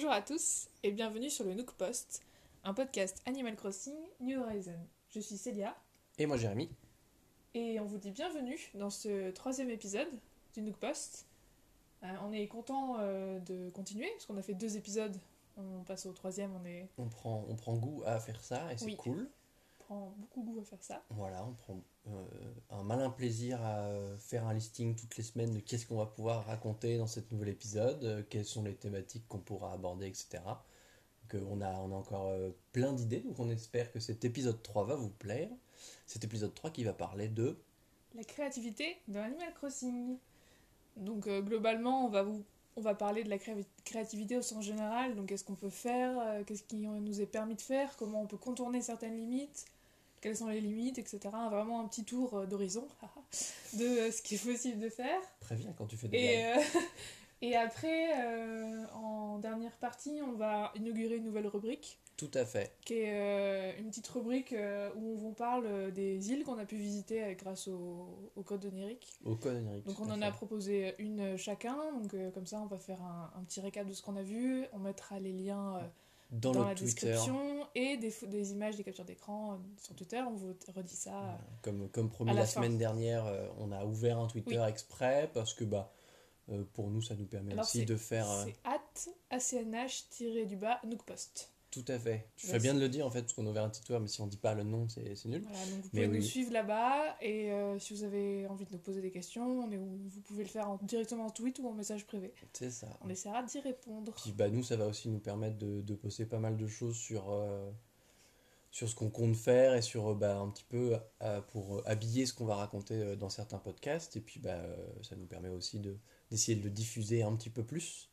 Bonjour à tous et bienvenue sur le Nook Post, un podcast Animal Crossing New Horizon. Je suis Célia Et moi Jérémy. et on vous dit bienvenue dans ce troisième épisode du Nook Post. Euh, on est content euh, de continuer parce qu'on a fait deux épisodes. On passe au troisième, on est... On prend, on prend goût à faire ça et c'est Oui. cool. Prend beaucoup goût à faire ça. Voilà, on prend euh, un malin plaisir à euh, faire un listing toutes les semaines de qu'est-ce qu'on va pouvoir raconter dans cet nouvel épisode, euh, quelles sont les thématiques qu'on pourra aborder, etc. Donc on, a, on a encore plein d'idées, donc on espère que cet épisode 3 va vous plaire. Cet épisode 3 qui va parler de... La créativité dans Animal Crossing. Donc globalement, on va vous on va parler de la créa- créativité au sens général. Donc qu'est-ce qu'on peut faire, qu'est-ce qui nous est permis de faire, comment on peut contourner certaines limites, quelles sont les limites, etc. Vraiment un petit tour euh, d'horizon de euh, ce qui est possible de faire. Très bien quand tu fais des Et, euh, et après, euh, en dernière partie, on va inaugurer une nouvelle rubrique Tout à fait. qui est euh, une petite rubrique où on vous parle des îles qu'on a pu visiter grâce au, au code onirique. Au code onirique, Donc on en a proposé une chacun, donc comme ça on va faire un, un petit récap de ce qu'on a vu, on mettra les liens Dans, dans, le la Twitter. description et des, images, des captures d'écran euh, sur Twitter, on vous redit ça. euh, Voilà. Comme, comme promis la semaine dernière, euh, on a ouvert un Twitter Oui. exprès parce que bah, euh, pour nous, ça nous permet Alors, aussi de faire... C'est at acnh-du-bas. Tout à fait. Tu Ouais, fais bien de le dire en fait, parce qu'on a ouvert un Twitter, mais si on dit pas le nom, c'est nul. Voilà, donc vous Mais pouvez nous oui. suivre là-bas et euh, si vous avez envie de nous poser des questions, on est, vous pouvez le faire en- directement en tweet ou en message privé. C'est ça. On essaiera d'y répondre. Puis bah, nous, ça va aussi nous permettre de, de poster pas mal de choses sur, euh, sur ce qu'on compte faire et sur euh, bah, un petit peu euh, pour habiller ce qu'on va raconter dans certains podcasts. Et puis bah, ça nous permet aussi de- d'essayer de le diffuser un petit peu plus.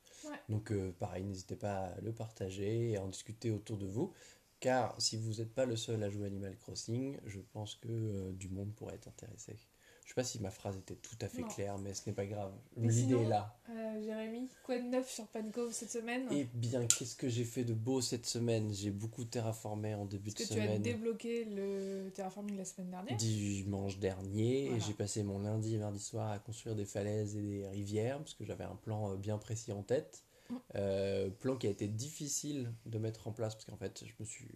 Donc euh, pareil, n'hésitez pas à le partager et à en discuter autour de vous. Car si vous n'êtes pas le seul à jouer Animal Crossing, je pense que euh, du monde pourrait être intéressé. Je sais pas si ma phrase était tout à fait Non. claire, mais ce n'est pas grave. L'idée est là. Euh, Jérémy, quoi de neuf sur Pancove cette semaine? Eh bien, qu'est-ce que j'ai fait de beau cette semaine? J'ai beaucoup terraformé en début Est-ce de que tu as semaine. débloqué le terraforming la semaine dernière Dimanche dernier, Voilà. et j'ai passé mon lundi et mardi soir à construire des falaises et des rivières, parce que j'avais un plan euh, bien précis en tête. Mm. Euh, plan qui a été difficile de mettre en place, parce qu'en fait, je me suis...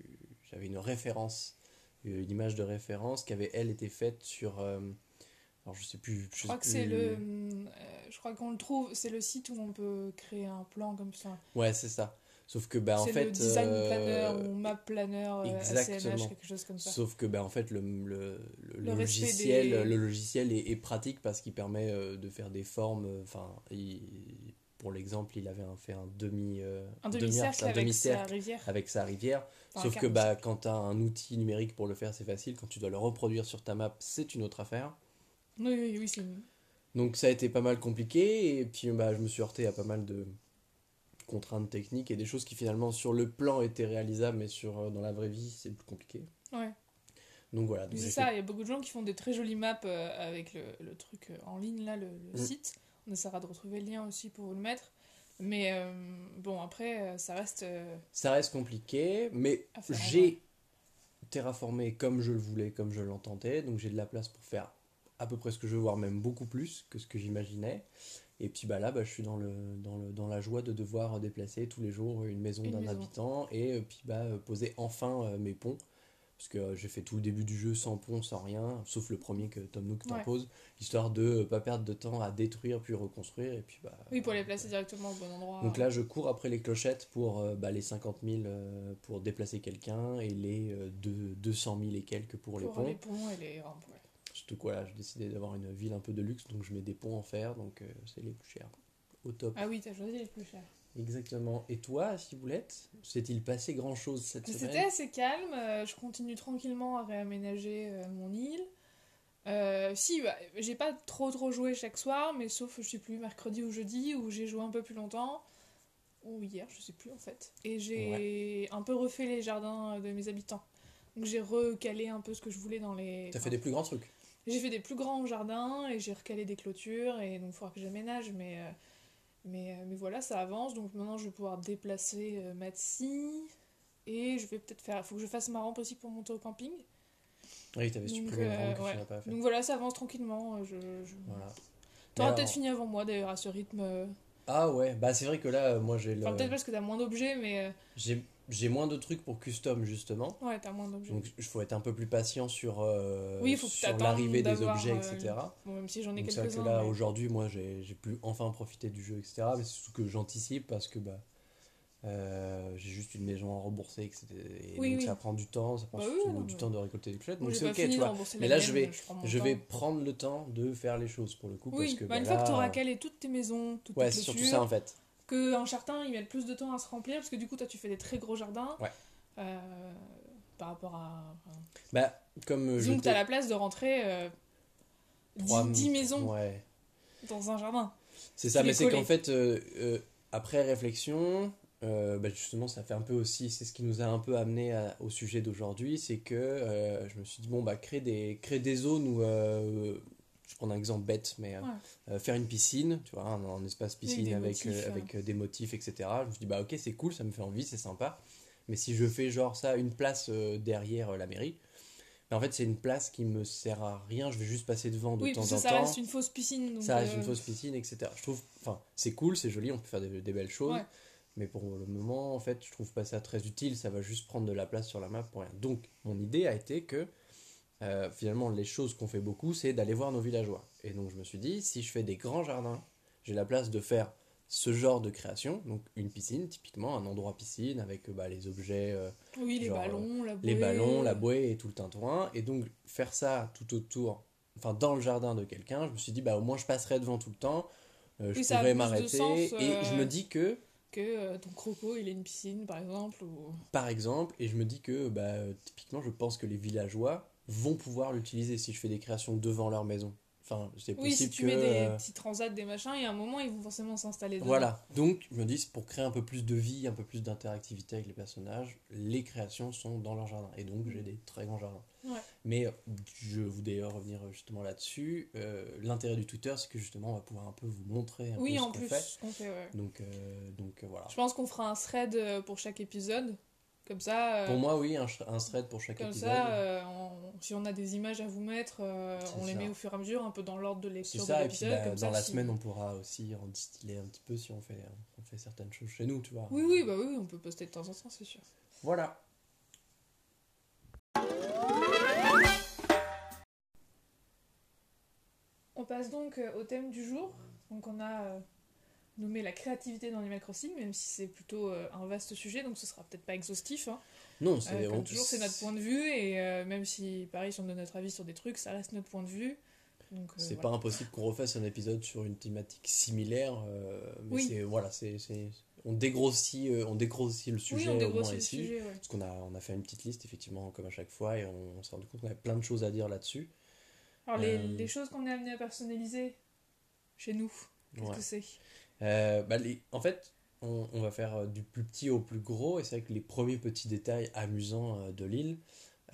j'avais une référence, une image de référence qui avait, elle, été faite sur... euh, Alors, je sais plus... Je crois que c'est le. euh, je crois qu'on le trouve, c'est le site où on peut créer un plan comme ça. Ouais, c'est ça. Sauf que, bah, en fait... le design euh, planner ou map planner euh, exactement. ACNH, quelque chose comme ça. Sauf que bah, en fait le, le, le Le logiciel, des- le logiciel est, est pratique parce qu'il permet de faire des formes. Enfin, il- pour l'exemple, il avait fait un demi euh, un demi-arc, demi-cercle un avec sa demi-cercle rivière. avec sa rivière. Enfin, Sauf que bah, quand tu as un outil numérique pour le faire, c'est facile. Quand tu dois le reproduire sur ta map, c'est une autre affaire. Oui, oui, oui, c'est Donc ça a été pas mal compliqué et puis bah, je me suis heurté à pas mal de contraintes techniques et des choses qui finalement sur le plan étaient réalisables mais sur, euh, dans la vraie vie c'est plus compliqué. Ouais. Donc voilà. donc C'est ça, il y a beaucoup de gens qui font des très jolies maps euh, avec le, le truc euh, en ligne, là, le, le Mm. site. On essaiera de retrouver le lien aussi pour vous le mettre. Mais euh, bon, après, ça reste. euh, Ça reste compliqué, mais j'ai terraformé comme je le voulais, comme je l'entendais, donc j'ai de la place pour faire à peu près ce que je veux, voire même beaucoup plus que ce que j'imaginais. Et puis bah là, bah, je suis dans, le, dans, le, dans la joie de devoir déplacer tous les jours une maison d'un habitant et euh, puis bah, euh, poser enfin euh, mes ponts. Parce que j'ai fait tout le début du jeu sans pont, sans rien, sauf le premier que Tom Nook Ouais. t'impose, histoire de euh, pas perdre de temps à détruire puis reconstruire. Et puis bah, Oui, pour les placer directement au bon endroit. donc là, je cours après les clochettes pour bah, les 50 000 euh, pour déplacer quelqu'un et les euh, deux- 200 000 et quelques pour, les pour ponts. les ponts et les rampes. ouais. Surtout quoi, là, j'ai décidé d'avoir une ville un peu de luxe, donc je mets des ponts en fer, donc euh, c'est les plus chers. Au top. Ah oui, t'as choisi les plus chers. Exactement. Et toi, Ciboulette, s'est-il passé grand-chose cette C'était semaine? assez calme. euh, je continue tranquillement à réaménager euh, mon île. Euh, si, bah, j'ai pas trop trop joué chaque soir, mais sauf, je sais plus, mercredi ou jeudi, où j'ai joué un peu plus longtemps. Ou hier, je sais plus en fait. Et j'ai un peu refait les jardins de mes habitants. Donc j'ai recalé un peu ce que je voulais dans les. T'as fait des plus grands trucs J'ai fait des plus grands jardins et j'ai recalé des clôtures et donc il faudra que j'aménage mais, euh, mais, euh, mais voilà ça avance donc maintenant je vais pouvoir déplacer euh, Matsy et je vais peut-être faire, faut que je fasse ma rampe aussi pour monter au camping Oui, t'avais supprimé une euh, rampe que ouais. tu n'as pas fait. donc voilà ça avance tranquillement euh, je, je... Voilà. T'auras peut-être fini avant moi d'ailleurs à ce rythme euh, Ah ouais, bah c'est vrai que là, euh, moi j'ai le... Enfin, peut-être parce que t'as moins d'objets, mais. euh, j'ai j'ai moins de trucs pour custom justement. Ouais, t'as moins d'objets. Donc il faut être un peu plus patient sur, euh, Oui, faut sur l'arrivée des objets, euh, etc. Bon, même si j'en ai Donc c'est que quelques-uns. là, mais- aujourd'hui, moi, j'ai pu enfin profiter du jeu, etc. Mais c'est surtout que j'anticipe parce que bah, euh, j'ai juste une maison à rembourser, etc. Et Oui, donc oui. ça prend du temps, ça prend Bah surtout du temps de récolter des. Moi, Donc c'est ok, tu vois. Mais là, je vais, je vais prendre le temps de faire les choses pour le coup. Parce que bah, bah, une fois que tu auras calé toutes tes maisons, toutes Ouais, tes c'est surtout ça en fait. Que un jardin il met plus de temps à se remplir parce que du coup toi tu fais des très gros jardins Ouais. euh, par rapport à enfin, Bah, comme euh, disons je que t'as la place de rentrer euh, 10, Trois- 10 maisons Ouais. dans un jardin C'est ça, mais c'est qu'en fait, euh, après réflexion, bah, justement, ça fait un peu aussi, c'est ce qui nous a un peu amené à- au sujet d'aujourd'hui, c'est que je me suis dit, bon, bah, créer des, créer des zones où, je prends un exemple bête, mais euh, Ouais. euh, faire une piscine, tu vois, un, un espace piscine des avec, motifs, euh, avec des motifs, etc. Je me suis dit, bah, ok, c'est cool, ça me fait envie, c'est sympa. Mais si je fais genre ça, une place derrière la mairie, bah, en fait, c'est une place qui me sert à rien, je vais juste passer devant de oui temps parce en que ça temps reste une fausse piscine donc, ça reste euh, une fausse piscine, etc. Je trouve, enfin, c'est cool, c'est joli, on peut faire des, des belles choses, Ouais. mais pour le moment, en fait, je trouve pas ça très utile, ça va juste prendre de la place sur la map pour rien. Donc, mon idée a été que, euh, finalement, les choses qu'on fait beaucoup, c'est d'aller voir nos villageois. Et donc, je me suis dit, si je fais des grands jardins, j'ai la place de faire ce genre de création, donc une piscine, typiquement, un endroit piscine avec euh, bah, les objets. euh, oui les genre, ballons la les bouée. ballons, la bouée et tout le tintouin. Et donc, faire ça tout autour, enfin, dans le jardin de quelqu'un, je me suis dit, bah, au moins, je passerai devant tout le temps. euh, je Oui, pourrais m'arrêter. Et euh, je me dis que, que euh, ton croco il a une piscine par exemple ou... par exemple, et je me dis que, bah, euh, typiquement, je pense que les villageois vont pouvoir l'utiliser si je fais des créations devant leur maison. Enfin, c'est oui si possible tu que. mets des euh, petits transats des machins et à un moment ils vont forcément s'installer dedans. Voilà, donc je me dis, pour créer un peu plus de vie, un peu plus d'interactivité avec les personnages, les créations sont dans leur jardin. Et donc j'ai des très grands jardins. Ouais. Mais euh, je voulais d'ailleurs revenir justement là-dessus. Euh, L'intérêt du Twitter, c'est que justement on va pouvoir un peu vous montrer un oui peu ce en qu'on plus fait. ce qu'on fait ouais. Donc, euh, donc euh, voilà. je pense qu'on fera un thread euh, pour chaque épisode comme ça euh, Pour moi, oui, un, thread pour chaque Comme épisode. ça, euh, on- si on a des images à vous mettre, euh, on les met au fur et à mesure, un peu dans l'ordre de c'est lecture de ça, et puis l'épisode. bah, comme dans ça, la si- semaine, on pourra aussi en distiller un petit peu si on fait, on fait certaines choses chez nous, tu vois. Oui, oui, bah oui, on peut poster de temps en temps, c'est sûr. Voilà. On passe donc au thème du jour. Donc on a euh, nommé la créativité dans Animal Crossing, même si c'est plutôt euh, un vaste sujet, donc ce sera peut-être pas exhaustif. hein. Non, c'est Euh, comme on- toujours, c'est notre point de vue, et euh, même si, pareil, si on donne notre avis sur des trucs, ça reste notre point de vue. Euh, C'est voilà. pas impossible qu'on refasse un épisode sur une thématique similaire, euh, mais Oui. c'est voilà, c'est c'est- on dégrossit, euh, on dégrossit le sujet oui, on au dégrossit moins le ici, sujet, ouais. parce qu'on a on a fait une petite liste effectivement comme à chaque fois et on, on s'est rendu compte qu'on avait plein de choses à dire là-dessus. Alors, les, Euh, les choses qu'on est amené à personnaliser chez nous, qu'est-ce Ouais. que c'est? Euh, bah, les- en fait, on, on va faire euh, du plus petit au plus gros et c'est vrai que les premiers petits détails amusants euh, de l'île.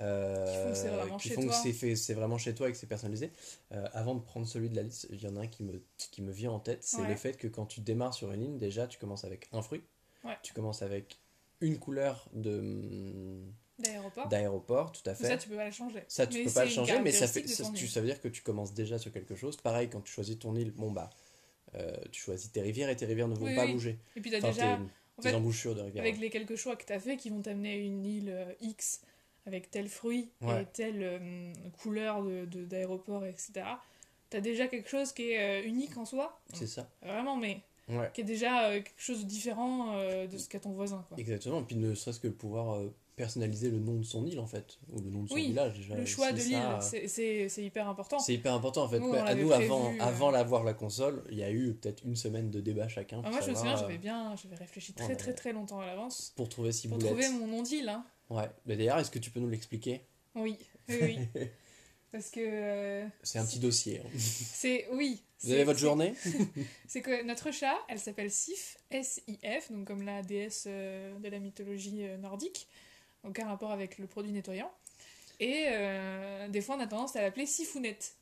euh, Qui font que c'est vraiment qui chez font que toi. c'est fait- c'est vraiment chez toi et que c'est personnalisé. Euh, avant de prendre celui de la liste, il y en a un qui me, qui me vient en tête, c'est Ouais. le fait que quand tu démarres sur une ligne, déjà tu commences avec un fruit, Ouais. tu commences avec une couleur de hum, D'aéroport d'aéroport, tout à fait. Ça, tu peux pas la changer. Ça, tu Mais peux pas le changer, mais ça, fait, ça, tu, ça veut dire que tu commences déjà sur quelque chose. Pareil, quand tu choisis ton île, bon bah, euh, tu choisis tes rivières et tes rivières ne vont Oui, pas oui. bouger. Et puis, t'as Enfin, déjà, tes, en fait, embouchures de rivières. avec les quelques choix que t'as fait qui vont t'amener à une île euh, X avec tel fruit Ouais. et telle euh, couleur de- de- d'aéroport, etc. T'as déjà quelque chose qui est unique en soi. C'est ça. Vraiment, mais Ouais. qui est déjà quelque chose de différent de ce qu'a ton voisin. Quoi. Exactement. Et puis ne serait-ce que pouvoir personnaliser le nom de son île en fait, ou le nom de son Oui, village déjà. Le choix de l'île, c'est- hyper important. C'est hyper important en fait. Nous, Bah, à l'avait nous, prévu, avant, euh. avant l'avoir la console, il y a eu peut-être une semaine de débat chacun. Ah, moi, je me souviens, euh, j'avais bien j'avais réfléchi très ouais. très très longtemps à l'avance Pour trouver si pour trouver mon nom d'île. Hein. Ouais. Mais d'ailleurs, est-ce que tu peux nous l'expliquer? Oui, oui, oui. Parce que euh, C'est un petit dossier. hein. c'est oui. Vous avez votre journée? C'est que notre chat, elle s'appelle Sif, S-I-F, donc comme la déesse euh, de la mythologie euh, nordique, aucun rapport avec le produit nettoyant. Et euh, des fois, on a tendance à l'appeler Sifounette,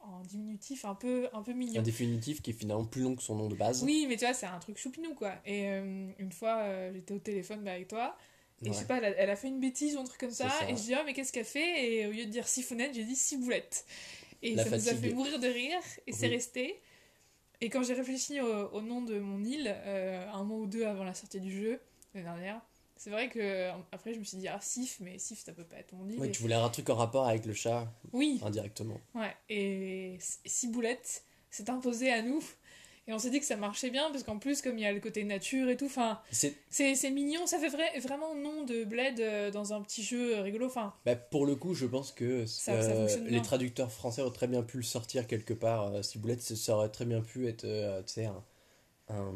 en diminutif un peu, un peu Un mignon. définitif qui est finalement plus long que son nom de base. Oui, mais tu vois, c'est un truc choupinou, quoi. Et euh, une fois, euh, j'étais au téléphone bah, avec toi, et Ouais. je sais pas, elle a, elle a fait une bêtise ou un truc comme ça, et je dis, ah, mais qu'est-ce qu'elle fait? Et au lieu de dire Sifounette, j'ai dit Ciboulette. Et La ça nous a fatigue. fait mourir de rire, et c'est resté. Et quand j'ai réfléchi au, au nom de mon île, un mois ou deux avant la sortie du jeu, l'année dernière, c'est vrai que euh, après je me suis dit, ah, Sif, mais Sif, ça peut pas être mon île. Ouais, tu voulais un truc en rapport avec le chat, Oui, indirectement. ouais. Et Ciboulette s'est imposé à nous. Et on s'est dit que ça marchait bien, parce qu'en plus, comme il y a le côté nature et tout, enfin, C'est mignon, ça fait vrai, vraiment nom de bled euh, dans un petit jeu euh, rigolo. Enfin, Bah, pour le coup, je pense que Ça- euh, les traducteurs français auraient très bien pu le sortir quelque part. Ciboulette, ça- ça aurait très bien pu être euh, tu sais, un, un,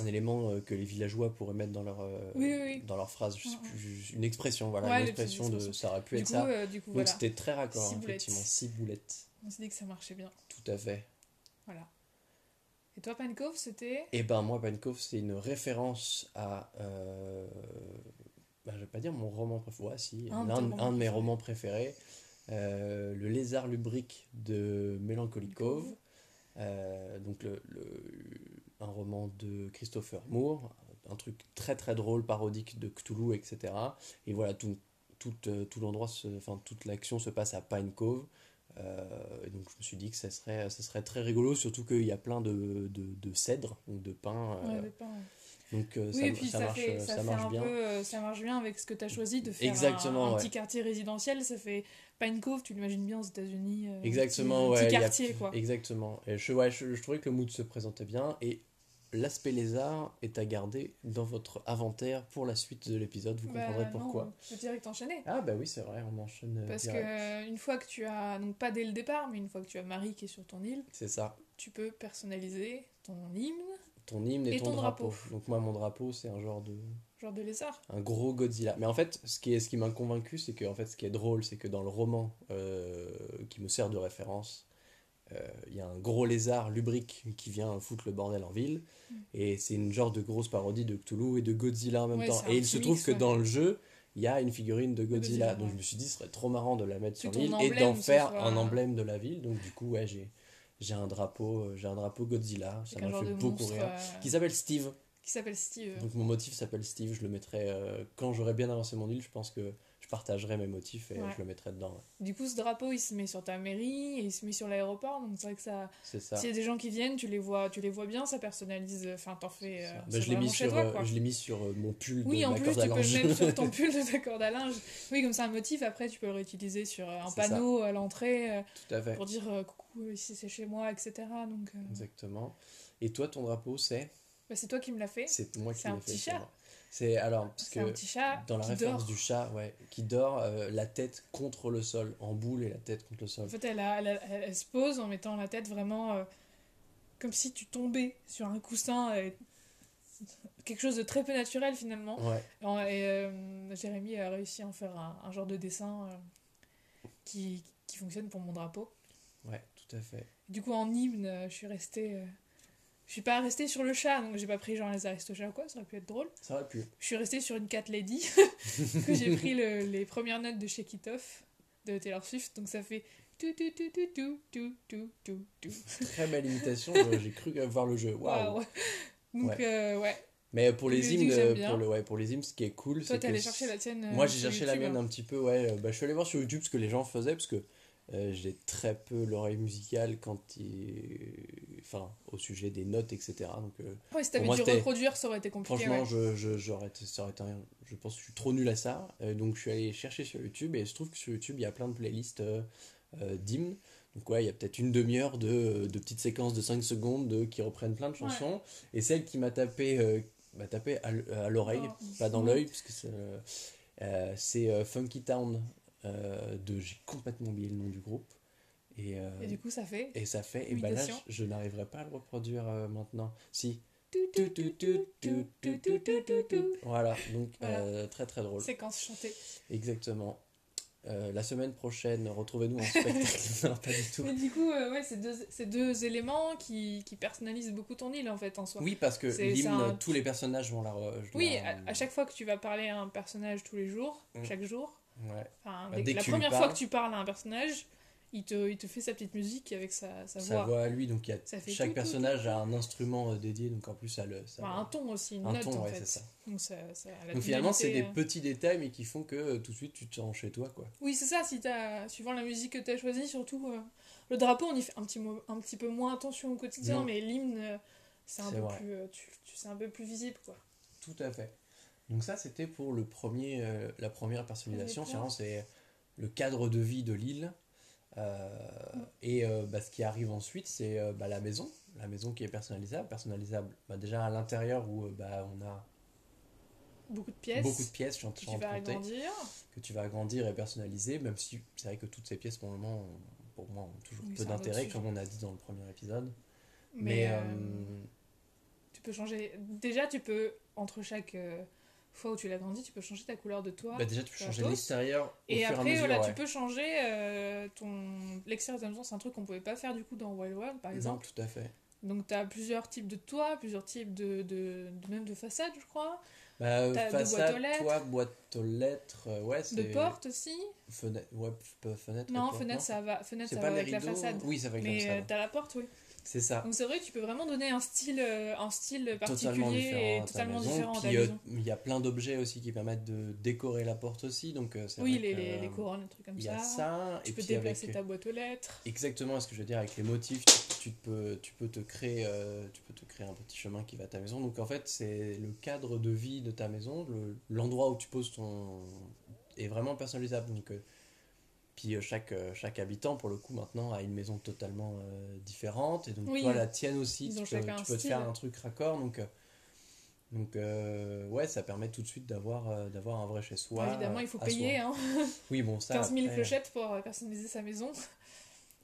un élément euh, que les villageois pourraient mettre dans leur, euh, Oui, oui, oui. dans leur phrase. Je sais plus, une expression, voilà. Ouais, une expression de. Ça aurait pu du être coup, ça. euh, du coup Donc voilà. c'était très raccord, Ciboulette. effectivement. Ciboulette, On s'est dit que ça marchait bien. tout à fait. Voilà. Et toi, Pancove, c'était? Et ben moi, Pankov, c'est une référence à. Euh... bah, je vais pas dire mon roman préféré, ouais, si, Un de un, mes romans préférés, euh, Le lézard lubrique de Melancholy Cove. Euh, donc le, le- un roman de Christopher Moore, un truc très très drôle, parodique de Cthulhu, etc. Et voilà, tout, tout, euh, tout l'endroit, enfin toute l'action se passe à Pine Cove. Euh, et donc je me suis dit que ça serait, ça serait très rigolo, surtout qu'il y a plein de, de, de cèdres, de pins. euh. Donc euh, Oui, ça, et puis ça ça, marche, fait, ça marche un bien. peu, euh, ça marche bien avec ce que tu as choisi de faire Exactement, un, un ouais. petit quartier résidentiel. Ça fait Pine Cove, tu l'imagines bien aux États-Unis. euh, Exactement, petit, ouais. petit a- quartier, quoi. Exactement. Et je, ouais, je, je trouvais que le mood se présentait bien et l'aspect lézard est à garder dans votre inventaire pour la suite de l'épisode. Vous Bah, comprendrez pourquoi. tu peux direct enchaîner. Ah bah oui, c'est vrai, on enchaîne euh, Parce que direct. euh, une fois que tu as, donc pas dès le départ, mais une fois que tu as Marie qui est sur ton île, C'est ça. tu peux personnaliser ton hymne, Ton hymne et, Et ton, ton drapeau. drapeau. Donc moi, mon drapeau, c'est un genre de... genre de lézard. un gros Godzilla. Mais en fait, ce qui, est, ce qui m'a convaincu, c'est que en fait, ce qui est drôle, c'est que dans le roman euh, qui me sert de référence, euh, il y a un gros lézard lubrique qui vient foutre le bordel en ville. Mm. Et c'est une genre de grosse parodie de Cthulhu et de Godzilla en même Ouais, temps. Et il se trouve mix, que ouais. dans le jeu, il y a une figurine de Godzilla. Godzilla, Donc ouais. je me suis dit, ce serait trop marrant de la mettre sur l'île et d'en faire un emblème de la ville. Donc du coup, ouais, j'ai j'ai un drapeau, euh, j'ai un drapeau Godzilla. Ça m'a fait beaucoup rire. euh, Qui s'appelle Steve. qui s'appelle Steve. Donc mon motif s'appelle Steve, je le mettrai euh, quand j'aurai bien avancé mon île, je pense que partagerai mes motifs et Ouais. je le mettrai dedans. ouais. Du coup, ce drapeau, il se met sur ta mairie et il se met sur l'aéroport. Donc c'est vrai que ça, C'est ça. s'il y a des gens qui viennent, tu les vois, tu les vois bien, ça personnalise. Enfin, t'en fais. euh, Ça. Bah, c'est je l'ai mis sur, toi, euh, quoi. je l'ai mis sur euh, mon pull Oui, de en plus, tu peux le mettre sur ton pull de ta corde à linge. Oui, comme c'est un motif, après, tu peux le réutiliser sur euh, un ça. panneau à l'entrée euh, Tout à fait. pour dire euh, coucou, ici c'est chez moi, etc. Donc, euh, Exactement. Et toi, ton drapeau, c'est? Bah, c'est toi qui me l'as fait. C'est moi qui C'est un l'ai fait. petit c'est chat. C'est alors parce un que petit chat dans la référence dort. du chat, ouais, qui dort euh, la tête contre le sol, en boule et la tête contre le sol. En fait, elle, a- elle, a- elle- elle se pose en mettant la tête vraiment euh, comme si tu tombais sur un coussin. euh, quelque chose de très peu naturel finalement. Ouais. Et euh, Jérémy a réussi à en faire un, un genre de dessin qui, qui fonctionne pour mon drapeau. Ouais, tout à fait. Du coup, en hymne, je suis restée. Je suis pas restée sur le chat, donc j'ai pas pris genre les aristochats ou quoi, ça aurait pu être drôle. Ça aurait pu. Je suis restée sur une cat lady, que j'ai pris le, les premières notes de Shake It Off de Taylor Swift, donc ça fait tout, tout, tout, tout, tout, tout, tout, tout. Très belle imitation, j'ai cru voir le jeu. Waouh! Donc, euh, ouais. Mais pour les, hymnes, euh, pour, le, ouais, pour les hymnes, ce qui est cool, c'est que. Toi, t'es allé chercher la tienne. Moi, euh, j'ai cherché la mienne hein. un petit peu, ouais. Bah, je suis allé voir sur YouTube ce que les gens faisaient, parce que euh, j'ai très peu l'oreille musicale quand il... Enfin, au sujet des notes, etc. Donc, euh, Ouais, si t'avais dû reproduire, ça aurait été compliqué. franchement, ouais. je, j'aurais ça aurait été je pense que je suis trop nul à ça. Euh, donc, je suis allé chercher sur YouTube, et je trouve que sur YouTube, il y a plein de playlists euh, d'hymnes. Donc, ouais, il y a peut-être une demi-heure de, de petites séquences de 5 secondes de, qui reprennent plein de chansons. Et celle qui m'a tapé, m'a tapé à, l'oreille, Oh. pas dans l'œil, parce que c'est, euh, euh, c'est euh, Funky Town de j'ai complètement oublié le nom du groupe. Et, et du coup, ça fait. Et ça fait. Et bah là, je, n'arriverai pas à le reproduire maintenant. Si. Voilà, donc voilà. Euh, très très drôle. Séquence chantée. Exactement. La semaine prochaine, retrouvez-nous en spectacle. non, pas du tout. Mais du coup, ouais, c'est deux, deux, éléments qui, qui, personnalisent beaucoup ton île en fait en soi. Oui, parce que tous les personnages vont la. Re... oui. À, chaque fois que tu vas parler à un personnage tous les jours, chaque jour, Ouais. enfin, Bah, dès- dès que la première parles- fois que tu parles à un personnage, il te, il te fait sa petite musique avec sa, sa Sa voix. voix à lui, donc il y a, Ça fait chaque tout, personnage tout, a un instrument euh, dédié, donc en plus ça le. ça Enfin, le- un ton aussi, une un note ton, en ouais, fait. c'est ça. Donc, ça, finalement, c'est des euh, petits détails, mais qui font que euh, tout de suite tu te sens chez toi, quoi. Oui, c'est ça, si t'as, suivant la musique que tu as choisie, surtout euh, le drapeau, on y fait un petit, un petit peu moins attention au quotidien, Non. mais l'hymne, c'est un, peu plus, tu, tu- c'est un peu plus visible. Quoi. Tout à fait. Donc ça, c'était pour le premier, euh, la première personnalisation. Finalement, c'est le cadre de vie de l'île. Euh. Et euh, bah, ce qui arrive ensuite, c'est bah, la maison. La maison qui est personnalisable. Personnalisable bah, déjà à l'intérieur où bah, on a Beaucoup de pièces, beaucoup de pièces, je suis en que tu vas agrandir. que tu vas agrandir et personnaliser, même si c'est vrai que toutes ces pièces, pour le moment, ont- pour moi, ont toujours Oui, peu d'intérêt, comme on a dit dans le premier épisode. Mais, Mais, tu peux changer. Déjà, tu peux, entre chaque fois où tu l'agrandis, tu peux changer ta couleur de toit. bah, déjà, tu peux changer l'extérieur Et fur et après, mesure. voilà, ouais. tu peux changer euh, ton l'extérieur de ta maison. C'est un truc qu'on pouvait pas faire du coup dans Wild World, par Non, exemple. tout à fait. Donc, tu as plusieurs types de toits, plusieurs types de, de, de- même de façades, je crois. Bah, façade, lettres. toit, boîte aux lettres, euh, ouais, c'est... De portes aussi. Fenêtre, ouais, fenêtre. Non, porte, fenêtre, ça va, fenêtre, ça va les avec la façade. Oui, ça va avec la Mais façade. euh, t'as la porte, oui. C'est ça. Donc c'est vrai que tu peux vraiment donner un style, euh, un style Totalement particulier différent et à ta totalement maison. différent à Puis euh, maison. il y a plein d'objets aussi qui permettent de décorer la porte aussi. Donc Oui, les, les, les couronnes, des trucs comme Il y ça. a ça. Tu et peux déplacer avec... ta boîte aux lettres. Exactement ce que je veux dire avec les motifs, tu, tu peux, tu peux te créer, euh, tu peux te créer un petit chemin qui va à ta maison. Donc en fait, c'est le cadre de vie de ta maison, le- l'endroit où tu poses ton est vraiment personnalisable. Donc euh, puis euh, chaque chaque habitant pour le coup maintenant a une maison totalement euh, différente et donc Oui. toi la tienne aussi, tu peux, tu te faire un truc raccord. Donc donc euh, ouais, ça permet tout de suite d'avoir euh, d'avoir un vrai chez soi. Évidemment, il faut payer hein, Oui bon ça. 15 000 après, clochettes pour personnaliser sa maison.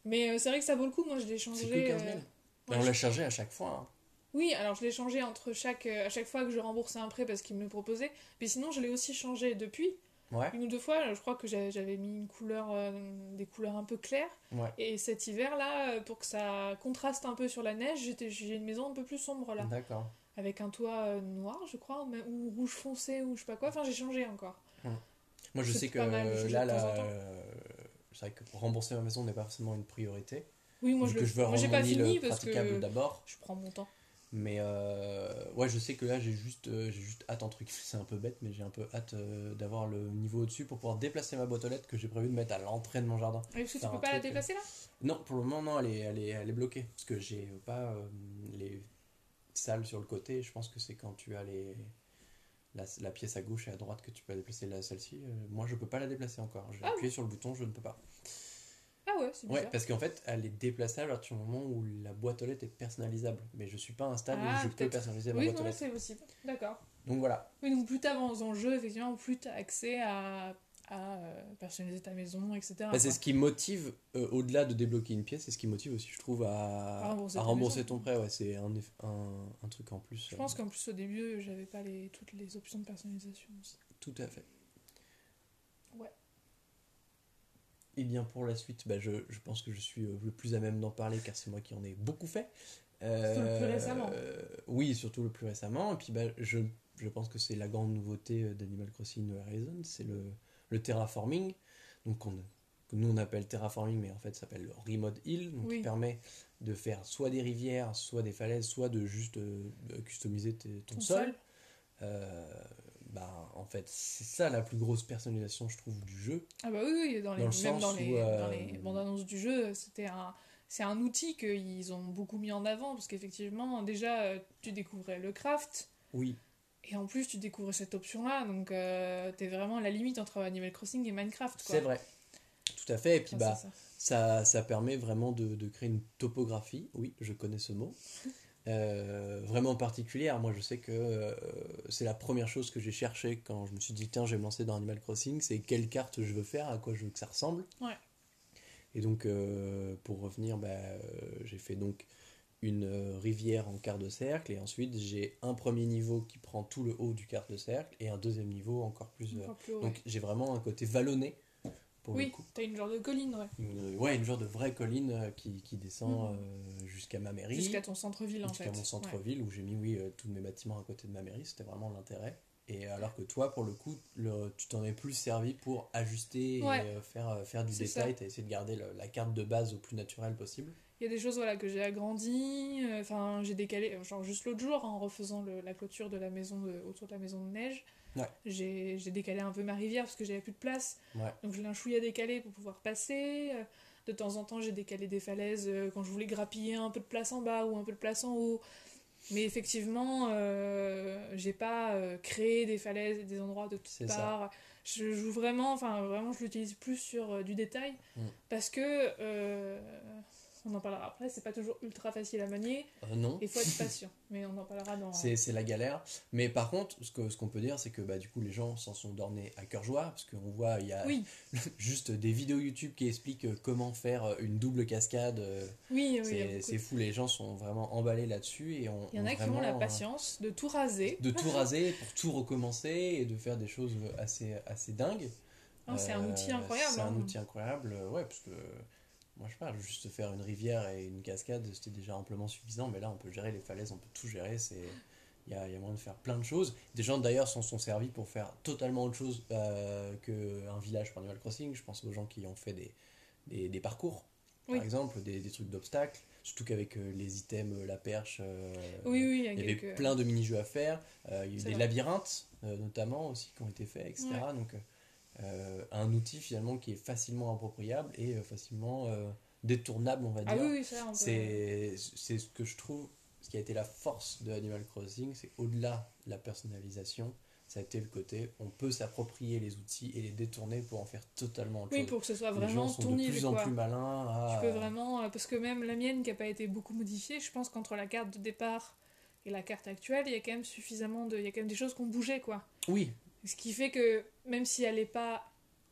Mais euh, c'est vrai que ça vaut le coup. Moi, je l'ai changé. Que 15 000. euh, Mais ouais, on l'a chargé à chaque fois. hein. Oui, alors je l'ai changé entre chaque, euh, à chaque fois que je remboursais un prêt parce qu'il me le proposait. Mais sinon, je l'ai aussi changé depuis. Ouais. Une ou deux fois, je crois que j'avais mis une couleur, euh, des couleurs un peu claires. Ouais. Et cet hiver-là, pour que ça contraste un peu sur la neige, j'ai une maison un peu plus sombre là. D'accord. Avec un toit noir, je crois, ou rouge foncé, ou je sais pas quoi. Enfin, j'ai changé encore. Moi, je sais que mal là, là, c'est vrai que rembourser ma maison n'est pas forcément une priorité. Oui, moi je que le je veux moi, j'ai pas fini parce praticable que d'abord. je prends mon temps. Mais euh, ouais, je sais que là, j'ai juste, euh, j'ai juste hâte, entre guillemets, c'est un peu bête, mais j'ai un peu hâte euh, d'avoir le niveau au-dessus pour pouvoir déplacer ma boîte aux lettres que j'ai prévu de mettre à l'entrée de mon jardin. Et parce que tu peux un pas la truc, déplacer là? Non, pour le moment, non, elle est, elle est, elle est bloquée. Parce que j'ai pas euh, les salles sur le côté. Je pense que c'est quand tu as les, la, la pièce à gauche et à droite que tu peux la déplacer. Là, celle-ci, euh, moi, je peux pas la déplacer encore. J'ai Ah appuyé sur le bouton, je ne peux pas. Ah ouais, c'est Ouais, bizarre. parce qu'en fait, elle est déplaçable à partir du moment où la boîte aux lettres est personnalisable. Mais je suis pas un stade Ah, où je peux personnaliser ma Oui, boîte aux lettres. c'est possible. D'accord. Donc voilà. Oui, donc plus t'avances dans le jeu, effectivement, plus t'as accès à, à euh, personnaliser ta maison, etc. Bah, c'est ce qui motive, euh, au-delà de débloquer une pièce, c'est ce qui motive aussi, je trouve, à, À rembourser à ton prêt. Ouais, c'est un, un, un truc en plus. Je euh, pense qu'en plus au début, j'avais pas les, toutes les options de personnalisation aussi. Tout à fait. Ouais. Et bien pour la suite, bah, je, je pense que je suis euh, le plus à même d'en parler car c'est moi qui en ai beaucoup fait. Surtout le plus récemment. euh, oui, surtout le plus récemment. Et puis bah, je, je pense que c'est la grande nouveauté euh, d'Animal Crossing New Horizons, c'est le, le terraforming. Donc on, que nous on appelle terraforming, mais en fait ça s'appelle le remote hill, donc Oui. qui permet de faire soit des rivières, soit des falaises, soit de juste euh, customiser ton, Ton sol. sol. Euh, bah, en fait, c'est ça la plus grosse personnalisation, je trouve, du jeu. Ah bah oui, oui dans les, Dans le même dans les, euh, dans les bandes annonces du jeu, c'était un, c'est un outil qu'ils ont beaucoup mis en avant parce qu'effectivement, déjà, tu découvrais le craft Oui, et en plus, tu découvrais cette option-là, donc euh, t'es vraiment à la limite entre Animal Crossing et Minecraft. c'est vrai. Tout à fait. Et puis, bah, ça. ça, ça permet vraiment de, de créer une topographie. Oui, je connais ce mot. Euh, vraiment particulière. Moi, je sais que euh, c'est la première chose que j'ai cherché quand je me suis dit, tiens, je vais me lancer dans Animal Crossing. C'est quelle carte je veux faire, à quoi je veux que ça ressemble. Ouais. Et donc, euh, pour revenir, bah, j'ai fait donc une euh, rivière en quart de cercle. Et ensuite, j'ai un premier niveau qui prend tout le haut du quart de cercle. Et un deuxième niveau encore plus. euh, Encore plus haut, donc, ouais. j'ai vraiment un côté vallonné. Pour le Oui, t'as une genre de colline, ouais. Une, ouais, une genre de vraie colline euh, qui, qui descend Mhm. euh, jusqu'à ma mairie. Jusqu'à ton centre-ville, en jusqu'à fait. mon Ouais. centre-ville où j'ai mis oui, euh, tous mes bâtiments à côté de ma mairie. C'était vraiment l'intérêt. Et alors que toi, pour le coup, le, tu t'en es plus servi pour ajuster et Ouais. euh, faire, euh, faire du détail. Tu as essayé de garder le- la carte de base au plus naturel possible. Il y a des choses voilà, que j'ai agrandi, euh, enfin j'ai décalé, genre juste l'autre jour en refaisant le- la clôture de la maison de, autour de la maison de neige, Ouais. j'ai j'ai décalé un peu ma rivière parce que j'avais plus de place, Ouais. donc je l'ai un chouïa décalé pour pouvoir passer. Euh, De temps en temps j'ai décalé des falaises euh, quand je voulais grappiller un peu de place en bas ou un peu de place en haut. Mais effectivement, euh, j'ai pas euh, créé des falaises et des endroits de toutes parts. Je joue vraiment, enfin vraiment, je l'utilise plus sur euh, du détail Mm. parce que on en parlera après. C'est pas toujours ultra facile à manier. Euh, non. Il faut être patient, mais on en parlera dans. C'est c'est la galère. Mais par contre, ce qu'on ce qu'on peut dire, c'est que bah, du coup, les gens s'en sont dornés à cœur joie. Parce qu'on voit, il y a Oui, juste des vidéos YouTube qui expliquent euh, comment faire euh, une double cascade. oui, oui. c'est fou, les gens sont vraiment emballés là-dessus. Il y en a qui ont la patience de tout raser. de tout raser pour tout recommencer et de faire des choses assez, assez dingues. Ah, c'est un outil incroyable. C'est un hein. outil incroyable, ouais, parce que moi je parle, juste faire une rivière et une cascade, c'était déjà amplement suffisant, mais là on peut gérer les falaises, on peut tout gérer, c'est. Il y a, y a moyen de faire plein de choses. Des gens d'ailleurs s'en sont servis pour faire totalement autre chose euh, qu'un village par Animal Crossing. Je pense aux gens qui ont fait des, des, des parcours, par exemple, des, des trucs d'obstacles. Surtout qu'avec euh, les items, euh, la perche, euh, Oui, oui, il y a avait plein de mini-jeux à faire. Il y a eu des vrai. labyrinthes, notamment, aussi, qui ont été faits, etc. Ouais. Donc, euh, un outil, finalement, qui est facilement appropriable et euh, facilement euh, détournable, on va Ah dire. oui, oui, c'est c'est ce que je trouve, ce qui a été la force de Animal Crossing, c'est au-delà de la personnalisation, ça a été le côté, on peut s'approprier les outils et les détourner pour en faire totalement autre Oui, chose. pour que ce soit les gens vraiment sont ton de île, plus en plus malins à... Tu peux vraiment, parce que même la mienne qui n'a pas été beaucoup modifiée, je pense qu'entre la carte de départ et la carte actuelle, il y a quand même suffisamment de, il y a quand même des choses qui ont bougé quoi. Oui, Ce qui fait que même si elle n'est pas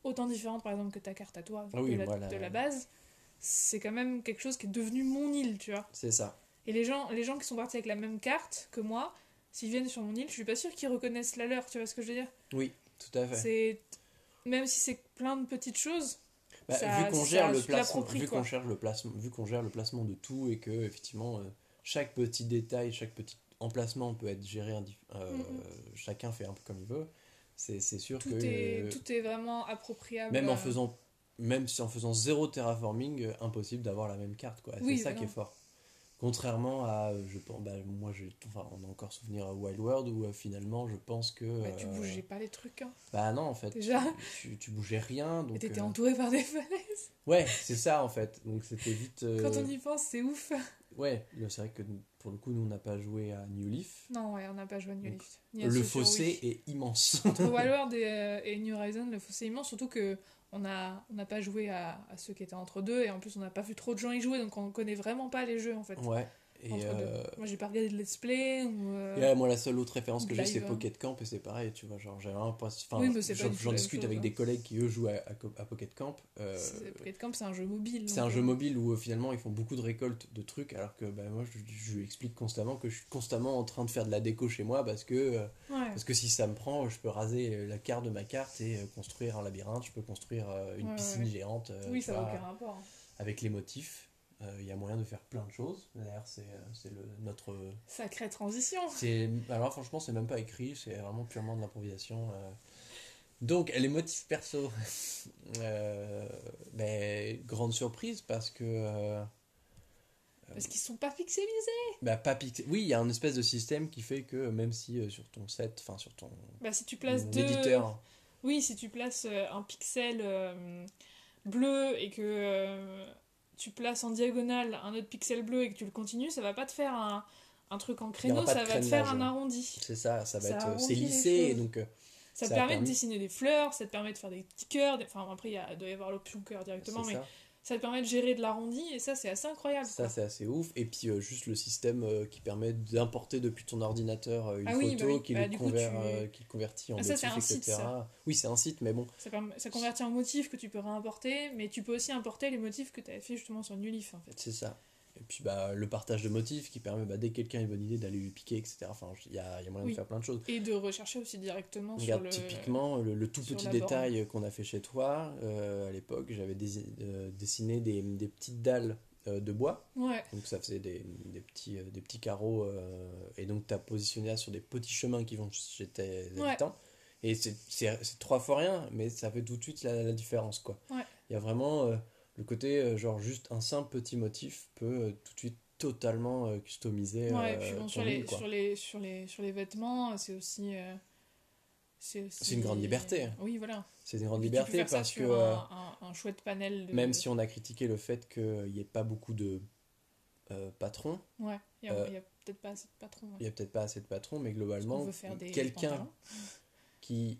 autant différente par exemple que ta carte à toi Ah oui, de, la, voilà. de la base, c'est quand même quelque chose qui est devenu mon île, tu vois. c'est ça. Et les gens, les gens qui sont partis avec la même carte que moi, s'ils viennent sur mon île, je suis pas sûre qu'ils reconnaissent la leur, tu vois ce que je veux dire? Oui, tout à fait. C'est même si c'est plein de petites choses, Bah, Ça- vu qu'on gère le placement, vu qu'on gère le placement, vu qu'on gère le placement de tout et que effectivement euh, chaque petit détail, chaque petit emplacement peut être géré, euh, Mhm. chacun fait un peu comme il veut. C'est c'est sûr tout que est euh, tout est vraiment appropriable. même en à- faisant même si en faisant zéro terraforming, euh, impossible d'avoir la même carte quoi. Oui, c'est ça qui est fort. Contrairement à, euh, je pense, bah, moi j'ai, enfin, on a encore souvenir à Wild World où euh, finalement je pense que. Bah, tu euh, bougeais pas les trucs, hein. Bah non en fait. Déjà. Tu, tu bougeais rien donc. Et t'étais euh, entouré par des falaises. Ouais, c'est ça en fait. Donc c'était vite. euh, Quand on y pense, c'est ouf. Ouais, c'est vrai que pour le coup, nous, on n'a pas joué à New Leaf. Non, ouais, on n'a pas joué à New Donc, Leaf. ni à Le fossé Wii. est immense. Entre Wildworld et, euh, et New Horizon, le fossé est immense, surtout que on a on n'a pas joué à, à ceux qui étaient entre deux, et en plus on n'a pas vu trop de gens y jouer, donc on connaît vraiment pas les jeux en fait. ouais. Et, entre deux. euh, Moi j'ai pas regardé de let's play ou. euh, et là, moi, la seule autre référence que j'ai, c'est hein. Pocket Camp, et c'est pareil, tu vois. Genre, j'ai pas. Enfin, Oui, j'en discute chose, avec hein. des collègues qui, eux, jouent à, à Pocket Camp. euh, c'est- Pocket Camp c'est un jeu mobile. c'est un jeu euh, mobile où euh, finalement ils font beaucoup de récoltes de trucs, alors que bah, moi je, je lui explique constamment que je suis constamment en train de faire de la déco chez moi parce que, euh, Ouais. parce que si ça me prend, je peux raser euh, la carte de ma carte et euh, construire un labyrinthe, je peux construire euh, une Ouais, piscine ouais. géante. euh, oui, ça n'a aucun rapport. hein. avec les motifs. Euh, Il y a moyen de faire plein de choses. D'ailleurs, c'est euh, c'est le notre. Sacrée transition. c'est Alors, franchement, c'est même pas écrit, c'est vraiment purement de l'improvisation. euh. Donc, les motifs perso. euh, ben, grande surprise parce que. euh, Parce qu'ils sont pas pixelisés. bah, pas pixel- Oui, il y a un espèce de système qui fait que même si euh, sur ton set, enfin sur ton Bah si tu places ton deux. éditeur, Oui, si tu places euh, un pixel euh, bleu et que euh, tu places en diagonale un autre pixel bleu et que tu le continues, ça va pas te faire un, un truc en créneau, ça va te faire un arrondi. c'est ça, ça va Ça être. euh, C'est lissé, donc. euh, Ça, Ça te permet permis- de dessiner des fleurs, ça te permet de faire des petits cœurs, des- enfin après il y a- doit y avoir l'option cœur directement, c'est mais ça. Ça te permet de gérer de l'arrondi et ça c'est assez incroyable. Ça, c'est assez ouf. Et puis, euh, juste le système euh, qui permet d'importer depuis ton ordinateur euh, une Ah oui, photo bah oui. qui, Bah, le du coup, conver- tu- qui le convertit en Ah, motif, site, etc. ça. Oui, c'est un site, mais bon, Ça, permet- ça convertit en motifs que tu peux réimporter, mais tu peux aussi importer les motifs que tu avais fait justement sur Leaf en fait. c'est ça. Et puis, bah, le partage de motifs qui permet, bah, dès que quelqu'un a une bonne idée, d'aller lui piquer, etc. Enfin, il y a, y a moyen Oui. de faire plein de choses. Et de rechercher aussi directement Regarde, sur le. typiquement, le, le tout petit détail qu'on a fait chez toi, euh, à l'époque, j'avais euh, dessiné des, des petites dalles euh, de bois. Ouais. Donc ça faisait des, des petits, des petits carreaux. et donc tu as positionné ça sur des petits chemins qui vont chez tes Ouais. habitants. Et c'est trois fois rien, mais ça fait tout de suite la, la différence. quoi. Ouais. Il y a vraiment le côté, euh, genre juste un simple petit motif peut euh, tout de suite totalement euh, customiser Ouais, et puis bon, sur, les, sur, les, sur, les, sur les vêtements, c'est aussi, c'est aussi. Une grande liberté. Oui, voilà. C'est une grande liberté parce que un, un, un chouette panel. De... même si on a critiqué le fait qu'il n'y ait pas beaucoup de euh, patrons, Ouais, il y a, euh, peut-être pas assez de patrons. ouais. il n'y a peut-être pas assez de patrons, mais globalement, quelqu'un qui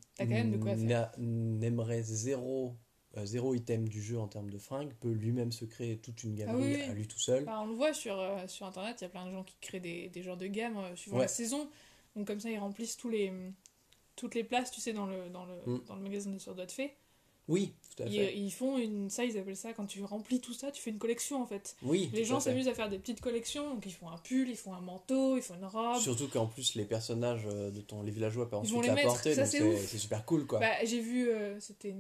n'aimerait zéro, zéro item du jeu en termes de fringues peut lui-même se créer toute une galerie Ah oui, à lui tout seul. Bah, on le voit sur, euh, sur internet, il y a plein de gens qui créent des, des genres de gammes euh, suivant Ouais. la saison. Donc comme ça, ils remplissent tous les, toutes les places, tu sais, dans le, dans le, Mm. dans le magasin des Sœurs de Fée. Oui, tout à Ils, fait. ils font une. Ça, ils appellent ça, quand tu remplis tout ça, tu fais une collection en fait. oui, Les gens s'amusent à faire des petites collections, donc ils font un pull, ils font un manteau, ils font une robe. Surtout qu'en plus, les personnages euh, de ton les villageois peuvent Ils ensuite les la mettre, porter, c'est super cool quoi. Bah, j'ai vu, euh, c'était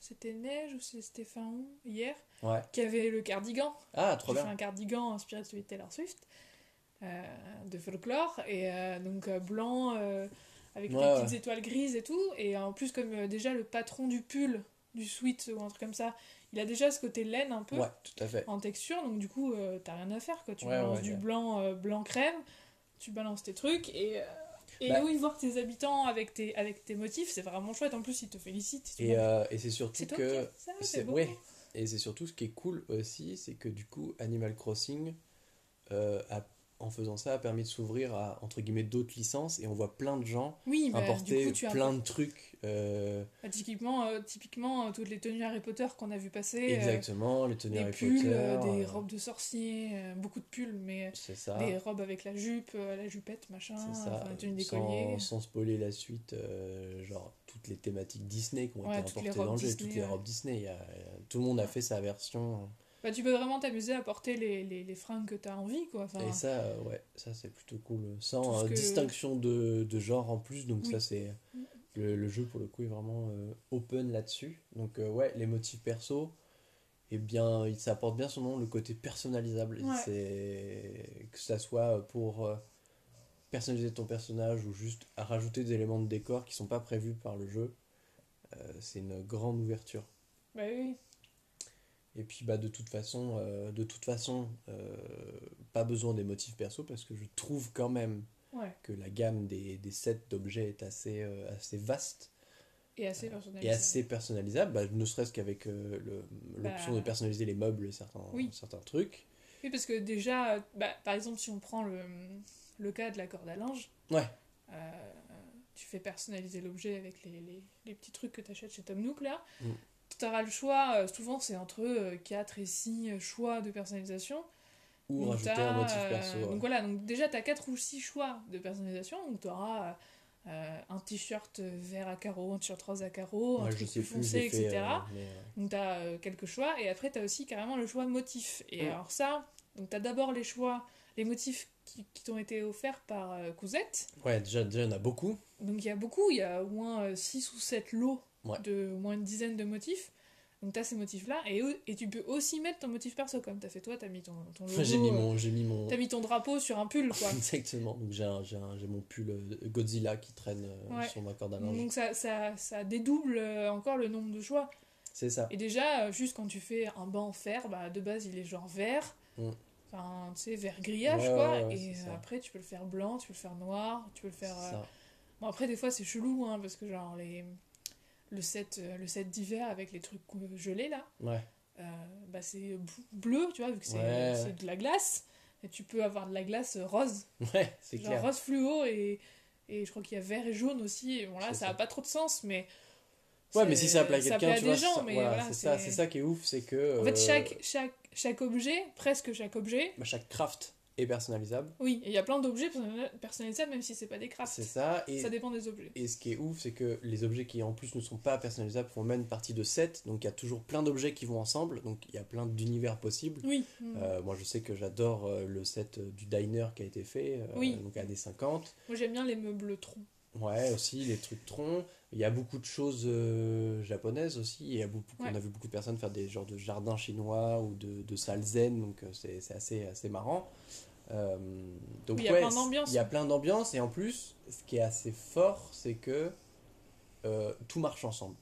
c'était Neige ou c'était août, hier, ouais. qui avait le cardigan. Ah, trop J'ai fait bien. un cardigan inspiré de celui de Taylor Swift, euh, de folklore, et euh, donc euh, blanc, euh, avec Ouais, des petites ouais. étoiles grises et tout. Et en plus, comme déjà le patron du pull, du sweat ou un truc comme ça, il a déjà ce côté laine un peu. Ouais, tout à fait. en texture, donc du coup, t'as rien à faire. Quoi. Tu balances du blanc, blanc crème, tu balances tes trucs, et, et Bah. oui, voir tes habitants avec tes, avec tes motifs, c'est vraiment chouette. En plus, ils te félicitent. Et, euh, et c'est surtout que c'est- ouais. Et c'est surtout ce qui est cool aussi, c'est que du coup, Animal Crossing, euh, a- en faisant ça, a permis de s'ouvrir à entre guillemets d'autres licences et on voit plein de gens Oui, bah, importer coup, tu as plein de trucs. euh, Bah, typiquement, euh, typiquement euh, toutes les tenues Harry Potter qu'on a vu passer. exactement, les tenues des Harry pulls, Potter. des robes de sorciers, euh, beaucoup de pulls, mais C'est ça. des robes avec la jupe, la jupette, machin, C'est ça. enfin, la tenue sans, sans spoiler la suite, genre toutes les thématiques Disney qui ont Ouais, été importées dans le jeu, toutes les robes Disney. il y a- il y a- tout le monde a fait sa version. Bah, tu peux vraiment t'amuser à porter les, les, les fringues que t'as envie, quoi. Enfin, Et ça, euh, ouais, ça c'est plutôt cool. Sans euh, que- distinction de, de genre en plus, donc Oui. ça c'est. Le, le jeu pour le coup est vraiment euh, open là-dessus. Donc ouais, les motifs perso, eh bien, il- ça apporte bien son nom, le côté personnalisable. Ouais. C'est que ça soit pour personnaliser ton personnage ou juste à rajouter des éléments de décor qui sont pas prévus par le jeu. c'est une grande ouverture. bah oui. Et puis bah de toute façon, euh, de toute façon, euh, pas besoin des motifs perso parce que je trouve quand même Ouais. que la gamme des, des sets d'objets est assez, euh, assez vaste Et assez personnalisé. et assez personnalisable, bah, ne serait-ce qu'avec l'option Bah. de personnaliser les meubles et certains, Oui. certains trucs. Oui, parce que déjà, bah, par exemple, si on prend le, le cas de la corde à linge, Ouais. tu fais personnaliser l'objet avec les, les, les petits trucs que tu achètes chez Tom Nook, là. Mm. Tu auras le choix, euh, souvent c'est entre 4 et 6 choix de personnalisation. Ou Donc, rajouter un motif euh, perso. ouais. Donc voilà, donc déjà tu as 4 ou 6 choix de personnalisation. Donc tu auras un t-shirt vert à carreaux, un t-shirt rose à carreaux, un Ouais, je truc plus foncé, fait, etc. euh, mais, euh, Donc tu as quelques choix et après tu as aussi carrément le choix motif. Et alors ça, donc tu as d'abord les choix, les motifs qui, qui t'ont été offerts par euh, Cousette. Ouais, déjà, déjà, il y en a beaucoup. Donc il y a beaucoup, il y a au moins 6 ou 7 lots Ouais. de moins une dizaine de motifs. Donc tu as ces motifs-là et, et tu peux aussi mettre ton motif perso comme tu as fait toi, tu as mis ton, ton logo, J'ai mis mon, j'ai mis mon. t'as mis ton drapeau sur un pull quoi. Exactement. Donc j'ai j'ai mon pull euh, Godzilla qui traîne euh, Ouais. sur ma corde à linge. Donc ça, ça, ça dédouble euh, encore le nombre de choix. C'est ça. Et déjà, juste quand tu fais un banc fer, bah, de base il est genre vert. Mm. Enfin, tu sais, vert grillage Ouais, quoi. ouais, et après, tu peux le faire blanc, tu peux le faire noir, tu peux le faire. Euh. Bon, après, des fois, c'est chelou, hein, parce que genre, les... le set, euh, le set d'hiver avec les trucs euh, gelés là, Ouais. euh, bah, c'est bleu, tu vois, vu que c'est Ouais, ouais. de la glace. Et tu peux avoir de la glace euh, rose, Ouais, c'est clair. rose fluo, et, et je crois qu'il y a vert et jaune aussi. Et bon, là, ça n'a pas trop de sens, mais. Ouais, mais si ça plaît à quelqu'un, tu vois, gens, ça- mais voilà, voilà, c'est ça, ça qui est ouf, c'est que En fait, euh, chaque, chaque, chaque objet, presque chaque objet, bah, chaque craft est personnalisable, oui, et il y a plein d'objets personnali- personnalisables, même si c'est pas des crafts. c'est ça. Et, Ça dépend des objets. et ce qui est ouf, c'est que les objets qui en plus ne sont pas personnalisables font même partie de sets, donc il y a toujours plein d'objets qui vont ensemble, donc il y a plein d'univers possibles. Oui. Mm. Euh, moi, je sais que j'adore euh, le set euh, du diner qui a été fait, Oui. donc années 50. Moi, j'aime bien les meubles troncs. Ouais, aussi les trucs troncs. Il y a beaucoup de choses euh, japonaises aussi. Il y a beaucoup, Ouais. On a vu beaucoup de personnes faire des genres de jardins chinois ou de, de salles zen, donc c'est c'est assez, assez marrant. Euh, donc il y a ouais, plein d'ambiances. Il y a plein d'ambiances et en plus, ce qui est assez fort, c'est que euh, tout marche ensemble.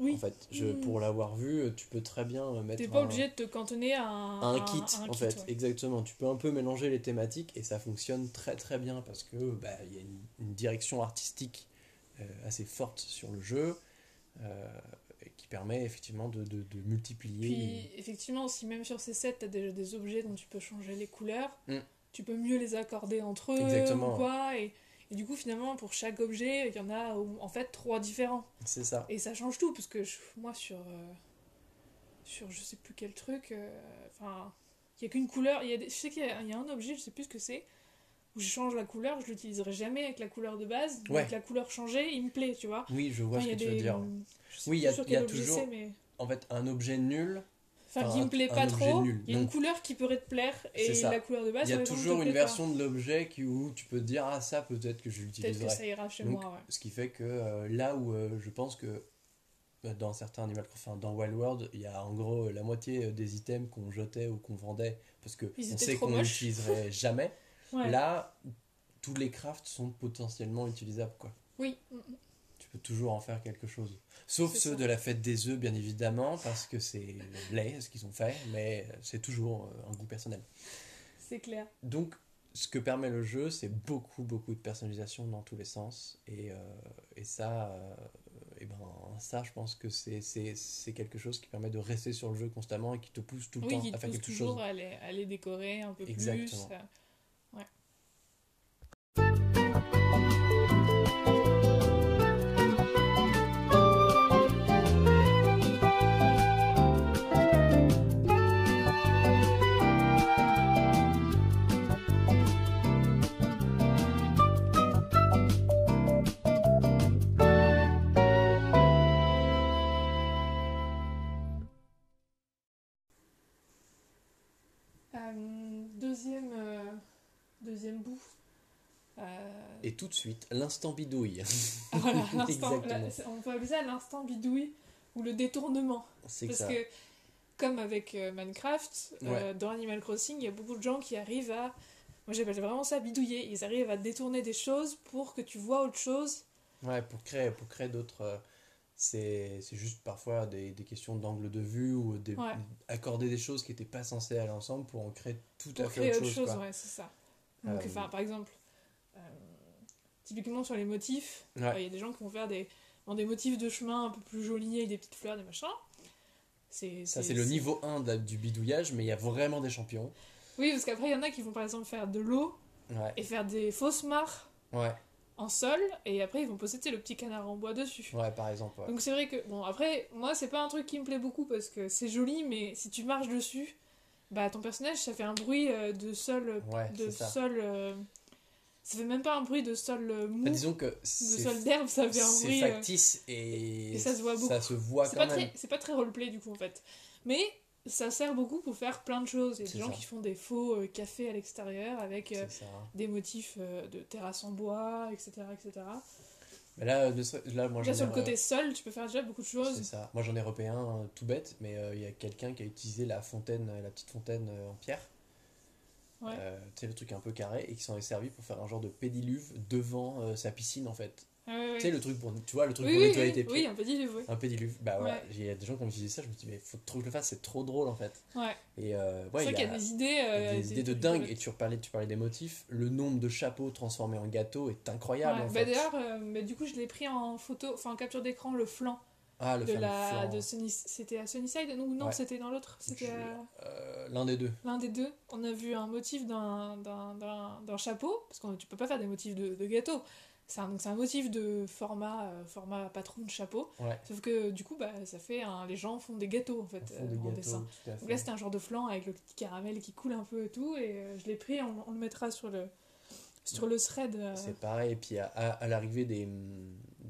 Oui. En fait, je, Mm. pour l'avoir vu, tu peux très bien euh, mettre T'es pas un- obligé de te cantonner à un, à un à kit, à un en kit, fait, ouais. exactement. Tu peux un peu mélanger les thématiques et ça fonctionne très très bien parce que bah, il y a une, une direction artistique euh, assez forte sur le jeu qui permet effectivement de, de, de multiplier. Puis effectivement, si même sur ces sets, t'as déjà des objets dont tu peux changer les couleurs, Mm. tu peux mieux les accorder entre eux Exactement, ou quoi. Et, et du coup, finalement, pour chaque objet, il y en a en fait trois différents. C'est ça. Et ça change tout, parce que je- moi, sur, euh, sur je sais plus quel truc, euh, enfin, il y a qu'une couleur. Y a des- je sais qu'il y, y a un objet, je sais plus ce que c'est, où je change la couleur, je l'utiliserai jamais avec la couleur de base. Ouais. Avec la couleur changée, il me plaît, tu vois. Oui, je vois Enfin, ce que tu veux dire. Oui, il y a- y toujours- mais... En fait, un objet nul, Enfin, qui me plaît pas trop. nul. Il y a une Donc- couleur qui pourrait te plaire et la couleur de base. il y a exemple, toujours une pas. version de l'objet qui- où tu peux te dire ah ça peut-être que je Peut-être que l'utiliserai. ça ira chez Donc, moi, ouais. Ce qui fait que euh, là où euh, je pense que euh, dans certains Animal enfin, dans Wild World, il y a en gros la moitié euh, des items qu'on jetait ou qu'on vendait parce que Ils on sait qu'on moches. l'utiliserait jamais. Ouais. Là, tous les crafts sont potentiellement utilisables quoi. Oui. Tu peux toujours en faire quelque chose. Sauf ceux ça. de la fête des œufs, bien évidemment, parce que c'est laid ce qu'ils ont fait, mais c'est toujours euh, un goût personnel. C'est clair. Donc, ce que permet le jeu, c'est beaucoup, beaucoup de personnalisation dans tous les sens. Et, euh, et ça, euh, et ben, ça, je pense que c'est quelque chose qui permet de rester sur le jeu constamment et qui te pousse tout le Oui, temps à faire quelque toujours chose. à les, à les décorer un peu Exactement. plus. Euh, deuxième, euh, deuxième bout. Euh, Et tout de suite, l'instant bidouille. voilà, l'instant- Exactement. la- c'est- on peut appeler ça l'instant bidouille ou le détournement. C'est Parce ça. que, comme avec euh, Minecraft, euh, dans Animal Crossing, il y a beaucoup de gens qui arrivent à. Moi j'appelle vraiment ça bidouiller. Ils arrivent à détourner des choses pour que tu vois autre chose. Ouais, pour créer, pour créer d'autres. euh, c'est c'est juste parfois des, des questions d'angle de vue ou des, Ouais. accorder des choses qui n'étaient pas censées aller ensemble pour en créer tout Pour à fait créer autre autre chose. quoi. ouais, c'est ça. Donc, Euh, par exemple, typiquement sur les motifs, il Ouais. y a des gens qui vont faire des, des motifs de chemin un peu plus jolis avec des petites fleurs, des machins. C'est, Ça, c'est le niveau 1 de- du bidouillage, mais il y a vraiment des champions. Oui, parce qu'après, il y en a qui vont par exemple faire de l'eau Ouais. et faire des fausses mares Ouais, en sol, et après, ils vont poser le petit canard en bois dessus. ouais, par exemple. ouais. Donc c'est vrai que, bon, après, moi, c'est pas un truc qui me plaît beaucoup parce que c'est joli, mais si tu marches dessus, bah ton personnage, ça fait un bruit euh, de sol. De sol euh, ça fait même pas un bruit de sol euh, mou, Bah, disons que de c'est sol d'herbe, ça fait un c'est bruit. euh, factice et, et ça se voit beaucoup. Ça se voit c'est quand pas, même. très, c'est pas très roleplay du coup en fait. Mais ça sert beaucoup pour faire plein de choses. Il y a C'est des gens qui font des faux euh, cafés à l'extérieur avec euh, C'est des motifs euh, de terrasse en bois, etc. etc. Mais là, là moi, sur le côté sol, tu peux faire déjà beaucoup de C'est choses. ça. Moi, j'en ai repéré un tout bête, mais il y a quelqu'un qui a utilisé la fontaine, la petite fontaine en pierre. Ouais. Euh, tu sais, le truc un peu carré, et qui s'en est servi pour faire un genre de pédiluve devant euh, sa piscine en fait. Ah. Tu sais, le truc pour, tu vois, le truc oui, pour nettoyer tes pieds. oui, un petit livre, oui. Un pédiluve. Bah voilà, Ouais. il y a des gens qui ont utilisé ça, je me dit, mais faut trop que je le fasse, c'est trop drôle en fait. Ouais. Et euh, ouais, il qu'il y y a, des idées. il y a euh, des idées de dingue. Et tu parlais, tu parlais des motifs, le nombre de chapeaux transformés en gâteaux est incroyable Ouais, en bah fait. D'ailleurs, euh, bah, du coup, je l'ai pris en photo, enfin en capture d'écran, le flanc ah, le de fameux la. De C'était à Sunnyside? Non, Ouais. c'était dans l'autre C'était Euh, L'un des deux. l'un des deux. On a vu un motif d'un- d'un d'un- d'un chapeau, parce que tu peux pas faire des motifs de, de gâteau. C'est un, donc c'est un motif de format, euh, format patron de chapeau. Ouais. Sauf que du coup, bah, ça fait un, les gens font des gâteaux en fait euh, des en gâteaux, dessin. Donc là, c'était un genre de flan avec le petit caramel qui coule un peu et tout. Et euh, je l'ai pris, on, on le mettra sur le, sur le thread. C'est pareil, et puis à, à- à l'arrivée des,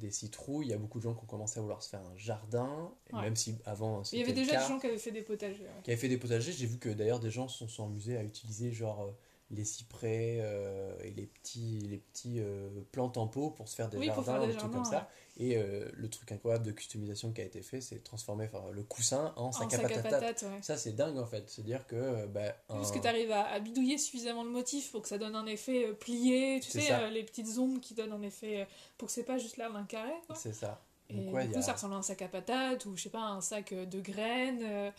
des citrouilles, il y a beaucoup de gens qui ont commencé à vouloir se faire un jardin, et Ouais. même si avant Il y avait déjà cas, des gens qui avaient fait des potagers. ouais. qui avaient fait des potagers, j'ai vu que d'ailleurs des gens se sont, sont amusés à utiliser genre euh, les cyprès euh, et les petits, les petits euh, plantes en pot pour se faire des Oui, jardins, faire des des trucs comme ça. Et euh, le truc incroyable de customisation qui a été fait, c'est transformer le coussin en En sac à sac ouais. Ça, c'est dingue en fait. C'est-à-dire que. bah, Parce un- que tu arrives à, à bidouiller suffisamment le motif pour que ça donne un effet plié, tu sais, les petites ondes qui donnent un effet. pour que c'est pas juste là un carré. C'est ça. Et Donc, ouais, du coup, a- ça ressemble à un sac à patates ou je sais pas, un sac de graines.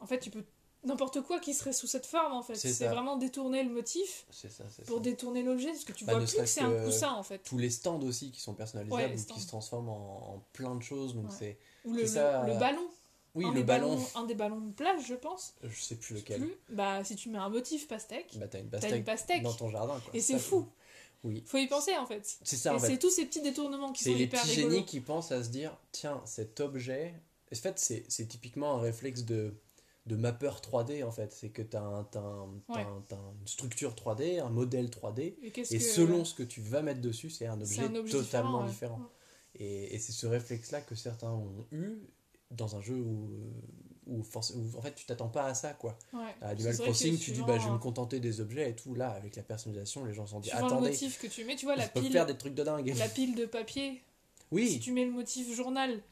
En fait, tu peux. N'importe quoi qui serait sous cette forme, en fait. C'est vraiment détourner le motif ça, pour ça. détourner l'objet, parce que tu Bah, vois plus que c'est un coussin, en fait. Tous les stands aussi qui sont personnalisables Ouais, ou qui se transforment en, en plein de choses. Donc Ouais. c'est. Ou le, ça, le- euh, ballon. Oui, un le ballon. ballons- Un des ballons de plage, je pense. Je sais plus lequel. plus. Bah, si tu mets un motif pastèque, Bah, t'as une pastèque, une pastèque. dans ton jardin. Quoi. Et c'est fou. Oui. Faut y penser, en fait. C'est ça en c'est tous ces petits détournements qui sont les hyper petits rigolos. génies qui pensent à se dire tiens, cet objet. En fait, c'est typiquement un réflexe de, de mappeur 3D en fait. C'est que tu as, un, t'as une structure 3D, un modèle 3D. Et, qu'est-ce Et que- selon ce que tu vas mettre dessus, c'est un objet, totalement différent, différent. ouais. Et, et c'est ce réflexe-là que certains ont eu dans un jeu où, où, en fait tu t'attends pas à ça quoi. Ouais. À que Crossing, tu dis bah je vais euh, me contenter des objets et tout. Là, avec la personnalisation, les gens se sont dit suivant le attendez, motif que tu mets, tu vois, la pile, faire des trucs de dingue. la pile de papier, si Oui, tu mets le motif journal,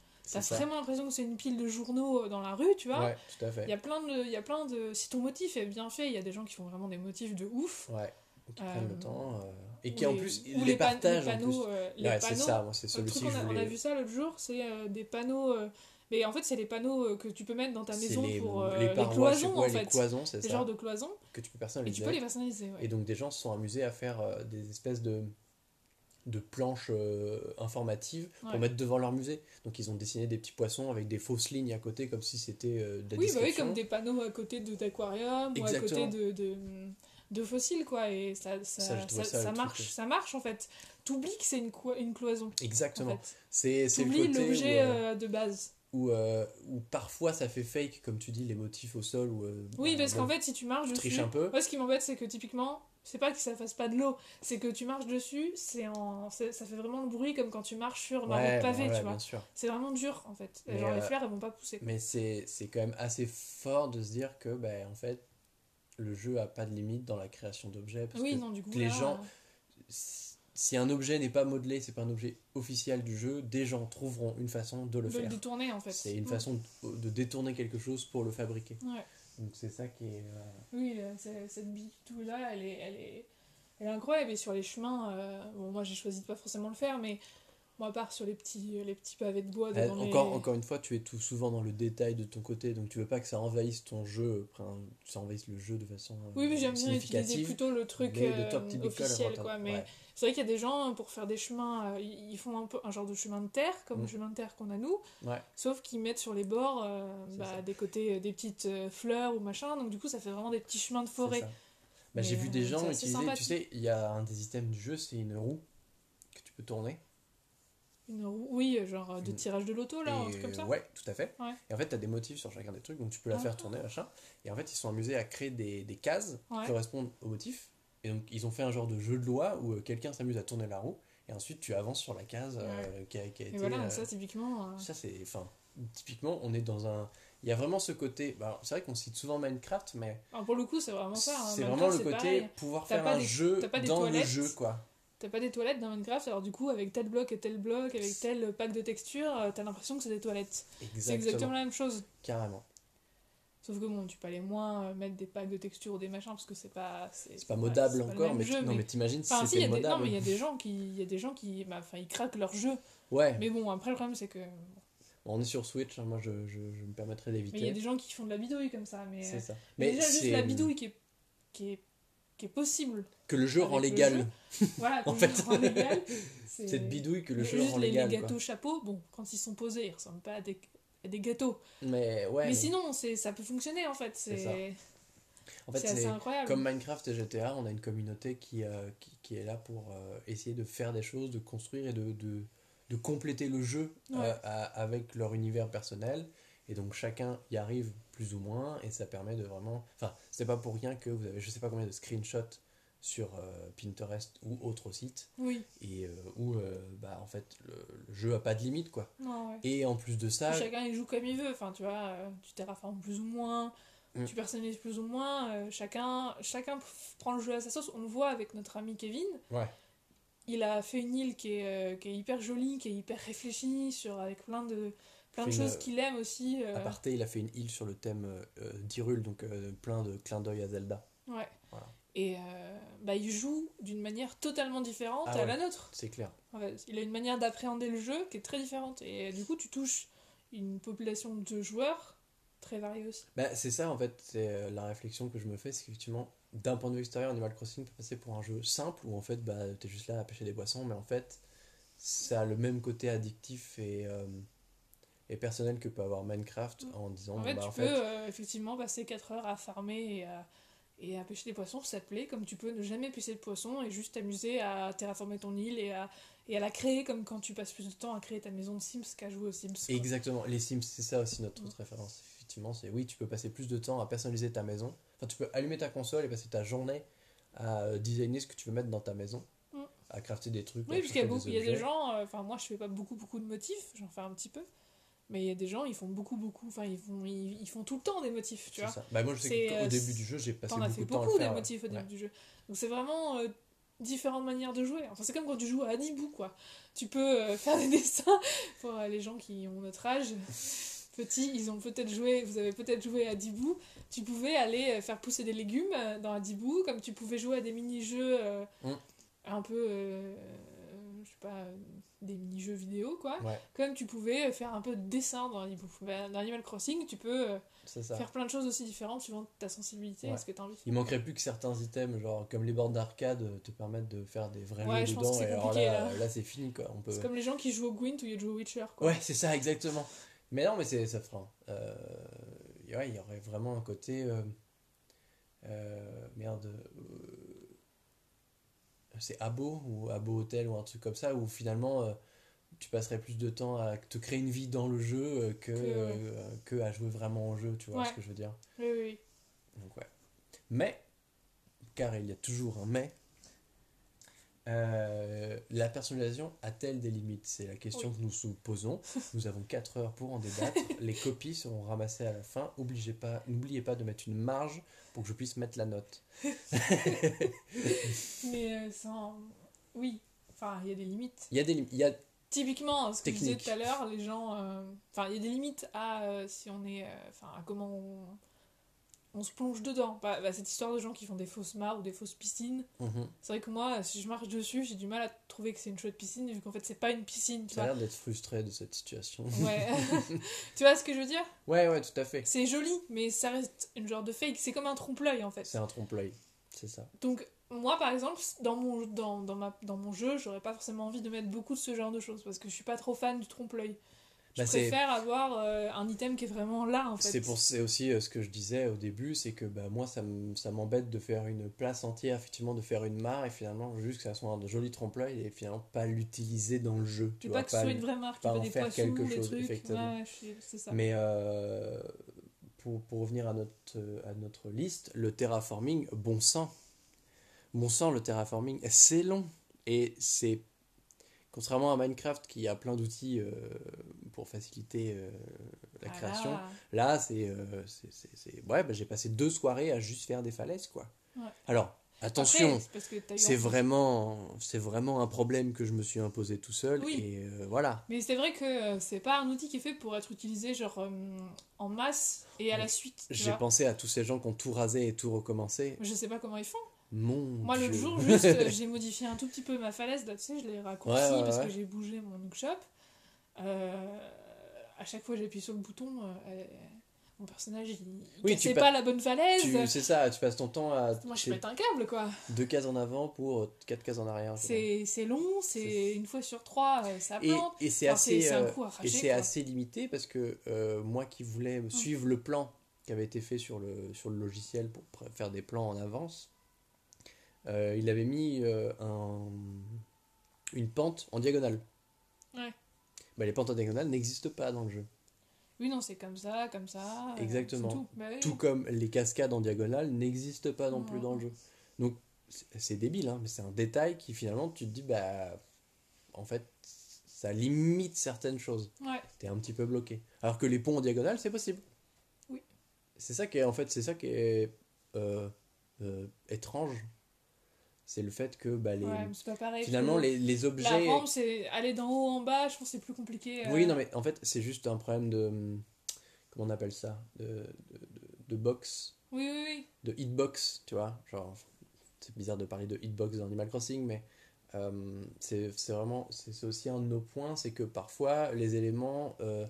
t'as vraiment l'impression que c'est une pile de journaux euh, dans la rue, tu vois. Ouais, tout à fait. Il y a plein de, il y a plein de, si ton motif est bien fait, il y a des gens qui font vraiment des motifs de ouf. Ouais, qui Euh, prennent le temps. euh, et qui en les- plus, ou ils les, les, les partagent en panneaux, plus. euh, les Ouais, c'est ça, moi c'est celui-ci on a, on a voulais. vu ça l'autre jour, c'est euh, des panneaux. euh, mais en fait, c'est les panneaux euh, que tu peux mettre dans ta maison les, pour euh, les les, parois, cloisons, en les fait. cloisons, c'est Des ça, genres de cloisons. que tu peux Et personnaliser. tu peux les personnaliser, ouais. Et donc des gens se sont amusés à faire euh, des espèces de, de planches euh, informatives Ouais. pour mettre devant leur musée. Donc ils ont dessiné des petits poissons avec des fausses lignes à côté comme si c'était euh, de la Oui, bah oui, comme des panneaux à côté de d'aquarium ou à côté de, de, de fossiles, quoi. Et ça, ça, Ça, marche, truc, ça marche, en fait. T'oublies que c'est une, une cloison, Exactement. en fait. C'est T'oublies l'objet euh, euh, de base. où parfois ça fait fake, comme tu dis, les motifs au sol. Ou, Oui, bah, parce qu'en fait, si tu marches tu dessus... triches un peu. Moi, ce qui m'embête, c'est que typiquement, c'est pas que ça fasse pas de l'eau, c'est que tu marches dessus, c'est en... ça fait vraiment le bruit comme quand tu marches sur Ouais, bah ouais, tu vois. C'est vraiment dur, en fait. Et Mais, genre, les fleurs, elles vont pas pousser. Mais c'est c'est quand même assez fort de se dire que, ben, en fait, le jeu a pas de limite dans la création d'objets. Parce Oui, que non, du coup, les là, gens- si un objet n'est pas modelé, c'est pas un objet officiel du jeu, des gens trouveront une façon de le de le faire. détourner, en fait. C'est une Mm. façon de, de détourner quelque chose pour le fabriquer. Ouais. Donc c'est ça qui est. euh, Oui, euh, cette bitou là, elle est, elle est, elle est incroyable. Et sur les chemins, euh, bon, moi j'ai choisi de pas forcément le faire, mais moi, à part sur les petits, les petits pavés de bois euh, encore, les- encore une fois, tu es tout souvent dans le détail de ton côté, donc tu veux pas que ça envahisse ton jeu, enfin, ça envahisse le jeu de façon euh, Oui, oui, j'aime bien utiliser plutôt le truc mais euh, officiel, quoi. Mais Ouais. c'est vrai qu'il y a des gens, pour faire des chemins, euh, ils font un, peu, un genre de chemin de terre, comme Mm. le chemin de terre qu'on a nous, Ouais. sauf qu'ils mettent sur les bords, euh, bah, des côtés, euh, des petites euh, fleurs ou machin, donc du coup, ça fait vraiment des petits chemins de forêt. Bah, Mais, J'ai vu des euh, gens utiliser, tu sais, il y a un des items du jeu, c'est une roue que tu peux tourner. Une roue- oui, genre euh, de tirage de loto, là, un truc comme ça. Ouais, tout à fait. Ouais. Et en fait, tu as des motifs sur chacun des trucs, donc tu peux la Ah. faire tourner, machin. Et en fait, ils sont amusés à créer des, des cases Ouais. qui correspondent aux motifs. Et donc, ils ont fait un genre de jeu de loi où euh, quelqu'un s'amuse à tourner la roue, et ensuite tu avances sur la case euh, qui, a, qui a Et été. voilà, euh, ça, typiquement. euh, ça, c'est. Enfin, typiquement, on est dans un. Il y a vraiment ce côté. bah, c'est vrai qu'on cite souvent Minecraft, mais alors, pour le coup, c'est vraiment ça. hein. c'est vraiment le côté pareil. pouvoir faire pas un des- jeu dans le jeu, quoi. T'as pas des toilettes dans Minecraft, alors du coup, avec tel bloc et tel bloc, avec tel pack de textures, euh, t'as l'impression que c'est des toilettes. C'est Exactement. la même chose. Carrément. Sauf que bon, tu peux aller moins euh, mettre des packs de textures ou des machins parce que c'est pas. C'est pas modable pas encore, mais, jeu, non, mais t'imagines si si, c'était a des... non, modable. mais il y a des gens qui, il y a des gens qui, bah, ils craquent leur jeu. Ouais, Mais bon, après le problème c'est que, on est sur Switch, hein, moi je, je, je me permettrais mais il y a d'éviter. des gens qui font de la bidouille comme ça. Mais, C'est euh, ça. mais déjà juste la bidouille qui est, qui est, qui est possible. Que le jeu rend légal. Voilà. En fait. rend légal, Cette bidouille que le jeu rend les, les légal. quoi. gâteaux chapeaux, bon, quand ils sont posés, ils ressemblent pas à des, à des gâteaux. Mais ouais, mais, mais sinon, c'est, ça peut fonctionner en fait. C'est en fait, c'est incroyable. comme Minecraft et GTA, on a une communauté qui, euh, qui, qui est là pour euh, essayer de faire des choses, de construire et de, de, de compléter le jeu euh, à- avec leur univers personnel. Et donc chacun y arrive plus ou moins et ça permet de vraiment... Enfin, c'est pas pour rien que vous avez je sais pas combien de screenshots sur euh, Pinterest ou autres sites Oui. et euh, où euh, bah, en fait le, le jeu a pas de limite quoi. Non, ouais. Et en plus de ça, Chacun il joue comme il veut. Enfin, tu vois, euh, tu terraformes plus ou moins. Mm. Tu personnalises plus ou moins. chacun, chacun prend le jeu à sa sauce. On le voit avec notre ami Kevin. Ouais. Il a fait une île qui est, qui est hyper jolie, qui est hyper réfléchie, sur, avec plein de, plein de choses qu'il aime aussi. euh, Aparté, il a fait une île sur le thème euh, euh, d'Hyrule, donc euh, plein de clins d'œil à Zelda. Ouais. Voilà. Et euh, bah, il joue d'une manière totalement différente Ah à ouais. la nôtre. C'est clair. En fait, il a une manière d'appréhender le jeu qui est très différente. Et euh, du coup, tu touches une population de joueurs très variée aussi. Bah, c'est ça en fait, c'est euh, la réflexion que je me fais, c'est qu'effectivement, d'un point de vue extérieur, Animal Crossing peut passer pour un jeu simple où en fait, bah, t'es juste là à pêcher des poissons, mais en fait, ça a le même côté addictif et, euh, et personnel que peut avoir Minecraft en disant, En bon, fait, bah, tu en peux fait, euh, effectivement passer 4 heures à farmer et à, et à pêcher des poissons, ça te plaît, comme tu peux ne jamais pêcher de poissons et juste t'amuser à terraformer ton île et à, et à la créer, comme quand tu passes plus de temps à créer ta maison de Sims qu'à jouer aux Sims. quoi. Exactement, les Sims, c'est ça aussi notre Mm. autre référence. Effectivement, c'est oui, tu peux passer plus de temps à personnaliser ta maison. Enfin, tu peux allumer ta console et passer ta journée à euh, designer ce que tu veux mettre dans ta maison, Mm. à crafter des trucs. Oui, parce qu'il y a, beaucoup, il y a des gens, euh, enfin moi je fais pas beaucoup beaucoup de motifs, j'en fais un petit peu, mais il y a des gens, ils font beaucoup beaucoup, enfin ils font, ils, ils font tout le temps des motifs, tu vois. ça. Bah, moi, je sais qu'au euh, début du jeu, j'ai passé T'en as beaucoup fait de temps à beaucoup le des motifs au début Ouais. du jeu. Donc c'est vraiment euh, différentes manières de jouer. Enfin, c'est comme quand tu joues à Adibou, quoi. Tu peux euh, faire des dessins pour euh, les gens qui ont notre âge. Petits, ils ont peut-être joué, vous avez peut-être joué à Adibou. Tu pouvais aller faire pousser des légumes dans Adibou, comme tu pouvais jouer à des mini-jeux Mm. un peu, je sais pas, des mini-jeux vidéo, quoi. Ouais, Comme tu pouvais euh, faire un peu de dessin dans Animal Crossing, tu peux euh, faire plein de choses aussi différentes suivant ta sensibilité Ouais. et ce que tu as envie de faire. Il manquerait plus que certains items, genre comme les bornes d'arcade, euh, te permettent de faire des vrais Ouais, jeux dedans. et alors là, là. là c'est fini quoi. On peut... C'est comme les gens qui jouent au Gwent ou ils jouent au Witcher, quoi. Ouais, c'est ça, exactement. Mais non, mais c'est ça fera. Euh, il y aurait vraiment un côté. euh, euh, merde. C'est Abo ou Abo Hotel ou un truc comme ça où finalement euh, tu passerais plus de temps à te créer une vie dans le jeu euh, que, Que- euh, que à jouer vraiment au jeu, tu vois Ouais. ce que je veux dire. Oui, oui. Donc ouais. Mais, car il y a toujours un mais, euh, la personnalisation a-t-elle des limites? C'est la question Oui. que nous nous posons. Nous avons 4 heures pour en débattre. Les copies seront ramassées à la fin. N'oubliez pas, de mettre une marge pour que je puisse mettre la note. Mais euh, sans... Oui, enfin, il y a des limites. Il y a des limites. A... Typiquement, ce que je disais Technique. tout à l'heure, les gens... euh, Enfin, il y a des limites à euh, si on est... Enfin, à comment on... On se plonge dedans. Bah, bah, cette histoire de gens qui font des fausses mares ou des fausses piscines. Mhm. C'est vrai que moi, si je marche dessus, j'ai du mal à trouver que c'est une chouette piscine, vu qu'en fait, c'est pas une piscine, tu as l'air d'être frustré de cette situation. Ouais. tu vois ce que je veux dire? Ouais, ouais, tout à fait. C'est joli, mais ça reste une genre de fake. C'est comme un trompe-l'œil, en fait. C'est un trompe-l'œil. C'est ça. Donc, moi, par exemple, dans mon, dans, dans, ma, dans mon jeu, j'aurais pas forcément envie de mettre beaucoup de ce genre de choses parce que je suis pas trop fan du trompe-l'œil. Je Bah, préfère avoir euh, un item qui est vraiment là, en fait. C'est pour c'est aussi euh, ce que je disais au début, c'est que bah, moi ça m'embête de faire une place entière, effectivement de faire une mare et finalement juste que ça soit un joli trompe-l'œil et finalement pas l'utiliser dans le jeu. Tu pas vois, que ce soit une vraie marque, pas en des faire poissons, quelque des chose, trucs. effectivement. Ouais, suis- ça. Mais euh, pour, pour revenir à notre, à notre liste, le terraforming, bon sang. Bon sang, le terraforming, c'est long. Et c'est. Contrairement à Minecraft qui a plein d'outils euh, pour faciliter euh, la Ah création, là. là c'est. euh, c'est- c'est- c'est- ouais, bah, j'ai passé deux soirées à juste faire des falaises, quoi. Ouais. Alors, attention. C'est vraiment, c'est vraiment un problème que je me suis imposé tout seul. Oui. Et euh, voilà. Mais c'est vrai que c'est pas un outil qui est fait pour être utilisé genre en masse et à la suite. J'ai pensé à tous ces gens qui ont tout rasé et tout recommencé. Je sais pas comment ils font. Mon Moi, l'autre jour, juste, euh, j'ai modifié un tout petit peu ma falaise. Là, tu sais, je l'ai raccourci Ouais, ouais, parce ouais. que j'ai bougé mon hookshop. Euh, à chaque fois, j'appuie sur le bouton. euh, mon personnage, il, Oui, tu pas pa- la bonne falaise. C'est ça, tu passes ton temps à Moi, je pète un câble, quoi. deux cases en avant pour quatre cases en arrière. C'est long, c'est une fois sur trois, euh, ça Et, plante. et c'est Enfin, assez, euh, et c'est assez limité parce que euh, moi qui voulais suivre le plan qui avait été fait sur le, sur le logiciel pour faire des plans en avance, euh, il avait mis euh, un, une pente en diagonale. Ouais. Bah, les pentes en diagonale n'existent pas dans le jeu. Oui, non, c'est comme ça, comme ça. euh, Exactement. tout. Bah oui. Tout comme les cascades en diagonale n'existent pas non plus dans le jeu. Donc c'est- débile, hein, mais c'est un détail qui finalement tu te dis, bah en fait ça limite certaines choses. Ouais. T'es un petit peu bloqué. Alors que les ponts en diagonale c'est possible. Oui. c'est ça qui est en fait, c'est ça qui est euh, étrange. C'est le fait que bah, les, Ouais, pas pareil. finalement les, les La objets. rampe, c'est aller d'en haut en bas, je pense que c'est plus compliqué. euh. Oui, non, mais en fait, c'est juste un problème de. Comment on appelle ça de, de, de- de box, Oui, oui, oui. de hitbox, tu vois. Genre, c'est bizarre de parler de hitbox dans Animal Crossing, mais euh, c'est vraiment. C'est c'est aussi un de nos points, c'est que parfois, les éléments. euh,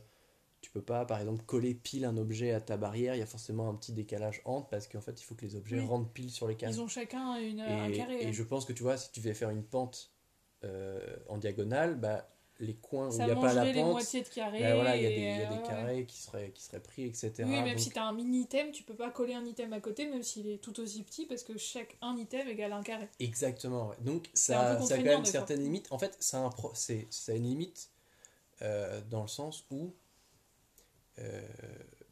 tu peux pas, par exemple, coller pile un objet à ta barrière, il y a forcément un petit décalage entre, parce qu'en fait, il faut que les objets Oui. rentrent pile sur les cases. Ils ont chacun une, un carré. et je pense que tu vois, si tu devais faire une pente euh, en diagonale, bah, les coins ça où il n'y a pas la mangerait les pente, moitiés de carrés. bah, voilà, il y a des, y a euh, des ouais. carrés qui seraient, qui seraient pris, etc. Oui, même Donc, si t'as un mini item, tu peux pas coller un item à côté, même s'il est tout aussi petit, parce que chaque un item égale un carré. Exactement. ouais. Donc un ça, ça a quand même certaines limites. En fait, ça a, un pro- c'est, ça a une limite euh, dans le sens où, euh,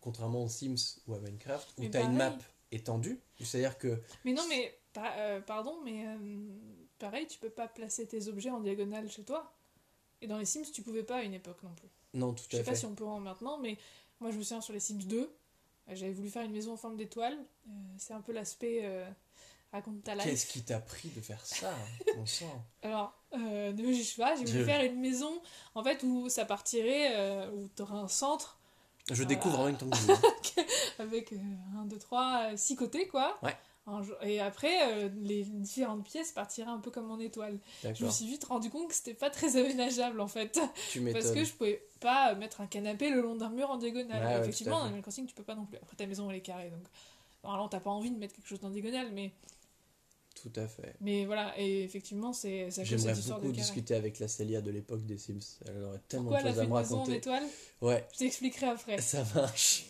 contrairement aux Sims ou à Minecraft, où tu as une map étendue, c'est-à-dire que Mais non, mais pa- euh, pardon, mais euh, pareil, tu peux pas placer tes objets en diagonale chez toi. Et dans les Sims, tu pouvais pas à une époque non plus. non, tout Je à sais pas fait. si on peut en maintenant, mais moi je me souviens sur les Sims 2, euh, j'avais voulu faire une maison en forme d'étoile. C'est un peu l'aspect raconte ta life. Qu'est-ce qui t'a pris de faire ça, mon sang? Alors, euh, ne je sais pas, j'ai voulu Je- faire une maison en fait où ça partirait, euh, où tu aurais un centre Je Voilà. découvre en même temps que vous. hein. avec 1, 2, 3, 6 côtés quoi. Ouais. Et après, euh, les différentes pièces partiraient un peu comme en étoile. Je me suis vite rendu compte que c'était pas très aménageable en fait. Tu Parce que je pouvais pas mettre un canapé le long d'un mur en diagonale. Ouais, Effectivement, dans. Animal Crossing, tu peux pas non plus. Après, ta maison elle est carrée donc. Normalement, t'as pas envie de mettre quelque chose en diagonale, mais, Tout à fait. mais voilà, et effectivement, c'est ça J'aimerais de beaucoup carré. discuter avec la Célia de l'époque des Sims. Elle aurait tellement Pourquoi de choses à me raconter. étoile Ouais, Je t'expliquerai après. ça marche.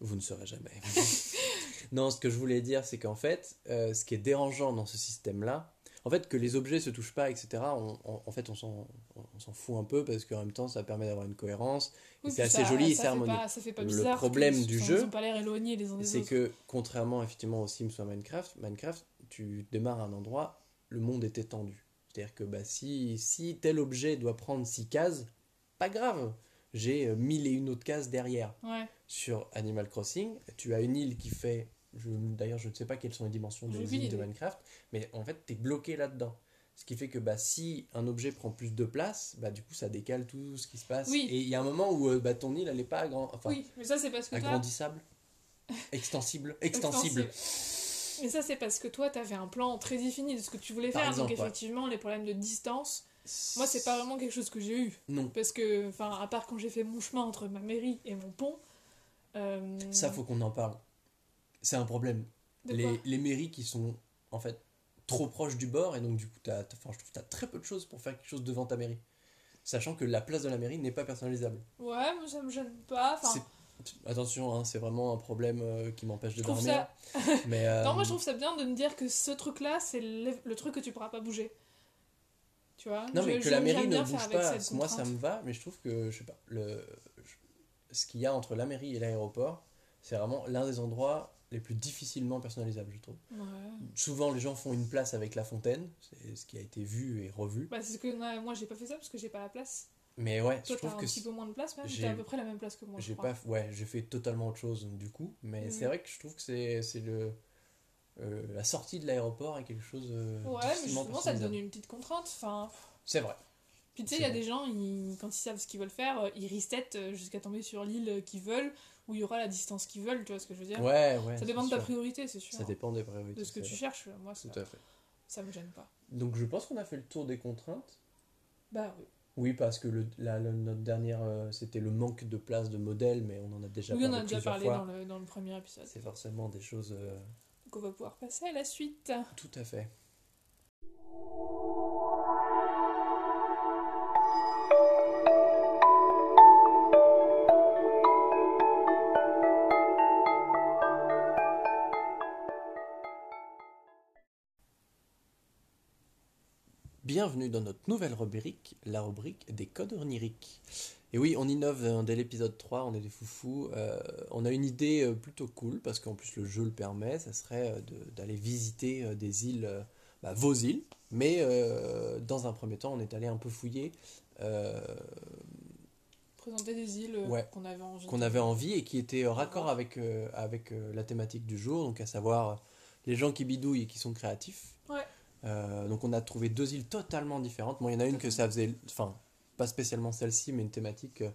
Vous ne saurez jamais. non, ce que je voulais dire, c'est qu'en fait, euh, ce qui est dérangeant dans ce système-là, en fait, que les objets se touchent pas, etc., on, on- en fait, on s'en fout un peu parce qu'en même temps, ça permet d'avoir une cohérence. Oui, c'est assez joli et c'est harmonieux. pas- Ça fait pas Le problème du jeu, C'est que, contrairement effectivement aux Sims ou à Minecraft, Minecraft, tu démarres à un endroit, le monde est étendu. C'est-à-dire que bah, si, si tel objet doit prendre 6 cases, pas grave, j'ai euh, mille et une autres cases derrière. Ouais. Sur Animal Crossing, tu as une île qui fait. D'ailleurs, je ne sais pas quelles sont les dimensions des îles de. Minecraft, mais en fait, tu es bloqué là-dedans. Ce qui fait que bah, si un objet prend plus de place, bah, du coup, ça décale tout ce qui se passe. Oui. Et il y a un moment où euh, bah, ton île, elle n'est pas enfin, oui, mais ça c'est parce que agrandissable, extensible, extensible. Mais ça c'est parce que toi t'avais un plan très défini de ce que tu voulais Par faire. exemple, donc ouais. effectivement, les problèmes de distance, moi c'est pas vraiment quelque chose que j'ai eu. Non. Parce que, enfin, à part quand j'ai fait mon chemin entre ma mairie et mon pont. euh, Ça, faut qu'on en parle. C'est un problème. Les, les mairies qui sont en fait trop proches du bord et donc du coup, t'as, enfin, je trouve tu as très peu de choses pour faire quelque chose devant ta mairie. Sachant que la place de la mairie n'est pas personnalisable. Ouais, mais ça me gêne pas. Enfin, C'est- Attention, hein, c'est vraiment un problème euh, qui m'empêche de dormir. Mais, euh, Non, moi je trouve ça bien de me dire que ce truc-là, c'est le, le truc que tu pourras pas bouger. Tu vois? Non, Je- mais que la mairie ne bouge pas, moi ça me va, mais je trouve que, je sais pas, le, je- ce qu'il y a entre la mairie et l'aéroport, c'est vraiment l'un des endroits les plus difficilement personnalisables, je trouve. Ouais. Souvent, les gens font une place avec la fontaine, c'est ce qui a été vu et revu. Bah, c'est ce que moi j'ai pas fait ça parce que j'ai pas la place. Mais ouais, Toi je trouve un que petit peu moins de place même, j'ai- à peu près la même place que moi. j'ai pas, ouais, j'ai fait totalement autre chose du coup. Mais Mhm. c'est vrai que je trouve que c'est, c'est le, euh, la sortie de l'aéroport est quelque chose. euh, Ouais, mais justement ça te donne une petite contrainte. Enfin, C'est vrai. puis tu sais, il y a vrai. des gens, ils, quand ils savent ce qu'ils veulent faire, euh, ils reset euh, jusqu'à tomber sur l'île qu'ils veulent, où il y aura la distance qu'ils veulent, tu vois ce que je veux dire? Ouais, ouais. Ça dépend de ta sûr. priorité, c'est sûr. Ça dépend des priorités. de ce que tu vrai. cherches. Moi, ça, Tout à fait. ça me gêne pas. Donc je pense qu'on a fait le tour des contraintes. Bah oui. Oui, parce que le, la- le- notre dernière, euh, c'était le manque de place de modèle, mais on en a déjà Oui, on parlé a déjà parlé dans le, dans le premier épisode. C'est forcément des choses. euh, Donc on va pouvoir passer à la suite. tout à fait. Bienvenue dans notre nouvelle rubrique, la rubrique des codes oniriques. Et oui, on innove euh, dès l'épisode 3, on est des foufous. Euh, on a une idée euh, plutôt cool, parce qu'en plus le jeu le permet, ça serait euh, de- d'aller visiter euh, des îles, bah, vos îles. Mais euh, dans un premier temps, on est allé un peu fouiller euh, présenter des îles Ouais. qu'on avait envie. qu'on de- avait envie et qui était euh, raccord voir. avec, avec la thématique du jour, donc à savoir les gens qui bidouillent et qui sont créatifs. Ouais. Euh, donc on a trouvé deux îles totalement différentes. Moi, il y en a une que ça faisait, enfin, pas spécialement celle-ci, mais une thématique euh,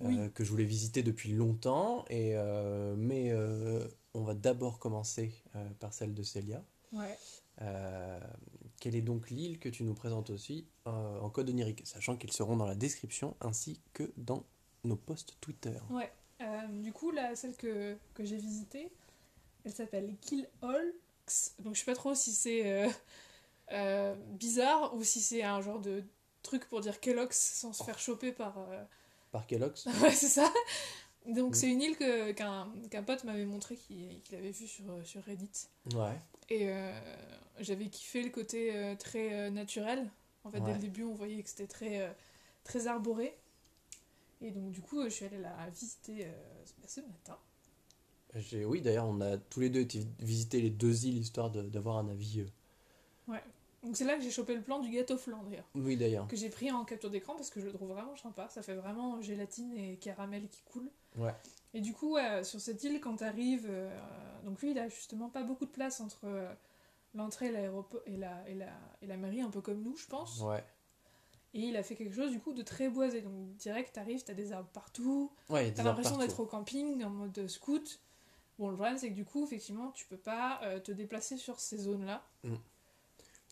Oui. euh, que je voulais visiter depuis longtemps. Et, euh, mais on va d'abord commencer par celle de Célia. Ouais. Quelle est donc l'île que tu nous présentes aussi en code onirique, sachant qu'ils seront dans la description ainsi que dans nos posts Twitter. Ouais. Du coup, là, celle que, que j'ai visitée, elle s'appelle Kill Donc, je sais pas trop si c'est euh, euh, bizarre ou si c'est un genre de truc pour dire Kellogg's sans se faire choper par. euh, Par Kellogg's ouais, c'est ça. Donc, Mm. c'est une île que- qu'un qu'un pote m'avait montré qu'il qu'il avait vu sur, sur Reddit. Ouais. Et euh, j'avais kiffé le côté euh, très euh, naturel. En fait, dès le début, on voyait que c'était très, très arboré. Et donc, du coup, je suis allée la visiter bah, ce matin. Oui, d'ailleurs, on a tous les deux été visiter les deux îles histoire d'avoir un avis. euh, Donc, c'est là que j'ai chopé le plan du gâteau flan, d'ailleurs. Oui, d'ailleurs. Que j'ai pris en capture d'écran parce que je le trouve vraiment sympa. Ça fait vraiment gélatine et caramel qui coule. Ouais. Et du coup, ouais, sur cette île, quand t'arrives. euh, donc, lui, il a justement pas beaucoup de place entre euh, l'entrée et l'aéroport et la, et, la, et la mairie, un peu comme nous, je pense. Ouais. Et il a fait quelque chose du coup de très boisé. Donc direct, t'arrives, t'as des arbres partout, Ouais, t'as l'impression d'être au camping en mode scout. Bon, le problème c'est que du coup, effectivement, tu peux pas euh, te déplacer sur ces zones-là.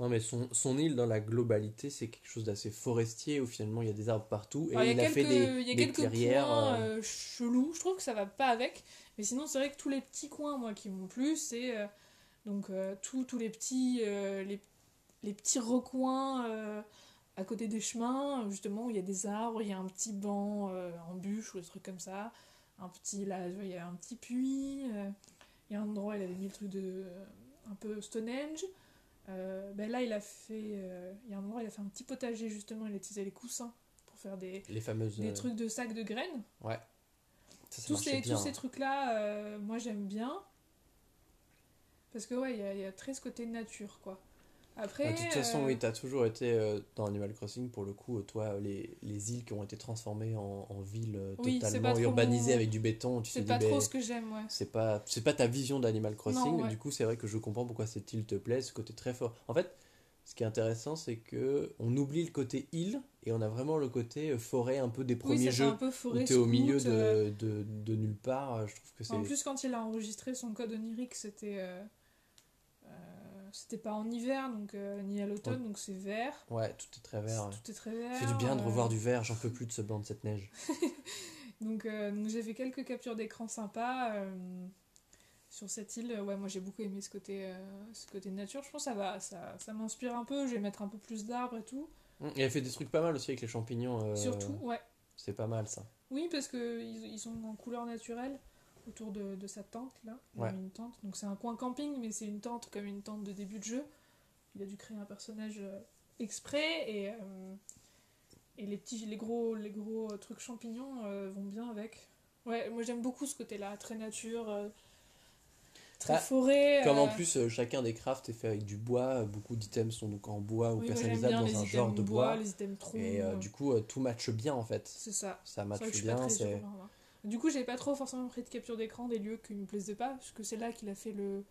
Non, mais son, son île, dans la globalité, c'est quelque chose d'assez forestier où finalement il y a des arbres partout. Et Alors, il a quelques, fait des, il y a des quelques clairières. points euh, euh, chelous. Je trouve que ça va pas avec. Mais sinon, c'est vrai que tous les petits coins, moi, qui m'ont plu, c'est euh, donc euh, tous les petits, les, les petits recoins à côté des chemins, justement, où il y a des arbres, il y a un petit banc en bûche ou des trucs comme ça. Un petit, là, il y a un petit puits. euh, il y a un endroit, il avait mis le truc de. euh, un peu Stonehenge. Euh, ben là, il a fait. euh, il y a un endroit, il a fait un petit potager, justement, il a utilisé les coussins pour faire des, les fameuses. des trucs de sacs de graines. Ouais. Ça, ça Tous ces, bien. tous ces trucs-là, euh, moi j'aime bien. Parce que ouais, il y a, il y a très ce côté nature, quoi. Après, de toute façon, euh, oui, t'as toujours été euh, dans Animal Crossing, pour le coup, euh, toi, les, les îles qui ont été transformées en, en villes euh, Oui, totalement urbanisées mon- avec du béton, tu dit, pas trop ce que j'aime, ouais. c'est pas c'est pas ta vision d'Animal Crossing Non, ouais. du coup c'est vrai que je comprends pourquoi cette île te plaît ce côté très fort en fait ce qui est intéressant c'est que on oublie le côté île et on a vraiment le côté euh, forêt un peu des Oui, premiers fait jeux un peu où forêt t'es au milieu de, euh, de, de nulle part euh, je trouve que c'est En plus, quand il a enregistré son code onirique, c'était. euh, euh, c'était pas en hiver, donc euh, ni à l'automne, donc c'est vert. ouais tout est très vert ouais. Tout est très vert. fait du bien de euh, revoir du vert j'en peux plus de ce blanc de cette neige Donc, euh, donc j'ai fait quelques captures d'écran sympas euh, sur cette île. Ouais, moi j'ai beaucoup aimé ce côté, euh, ce côté nature. Je pense que ça va, ça, ça m'inspire un peu. Je vais mettre un peu plus d'arbres et tout. Hum, il a fait des trucs pas mal aussi avec les champignons euh, Surtout, ouais. c'est pas mal ça Oui, parce que ils, ils sont en couleur naturelle autour de, de sa tente là. Ouais. une tente. Donc c'est un coin camping, mais c'est une tente comme une tente de début de jeu. Il a dû créer un personnage euh, exprès et, euh, et les petits, les gros, les gros euh, trucs champignons euh, vont bien avec. Ouais, moi j'aime beaucoup ce côté-là, très nature, euh, très Ah, forêt. Comme en plus, chacun des crafts est fait avec du bois. Beaucoup d'items sont donc en bois ou oui, personnalisables dans un items genre de bois. les items troncs. Et du coup, tout matche bien en fait. c'est ça. Ça matche bien. C'est. Du coup, j'ai pas trop forcément pris de capture d'écran des lieux qui me plaisaient pas, parce que c'est là qu'il a fait le.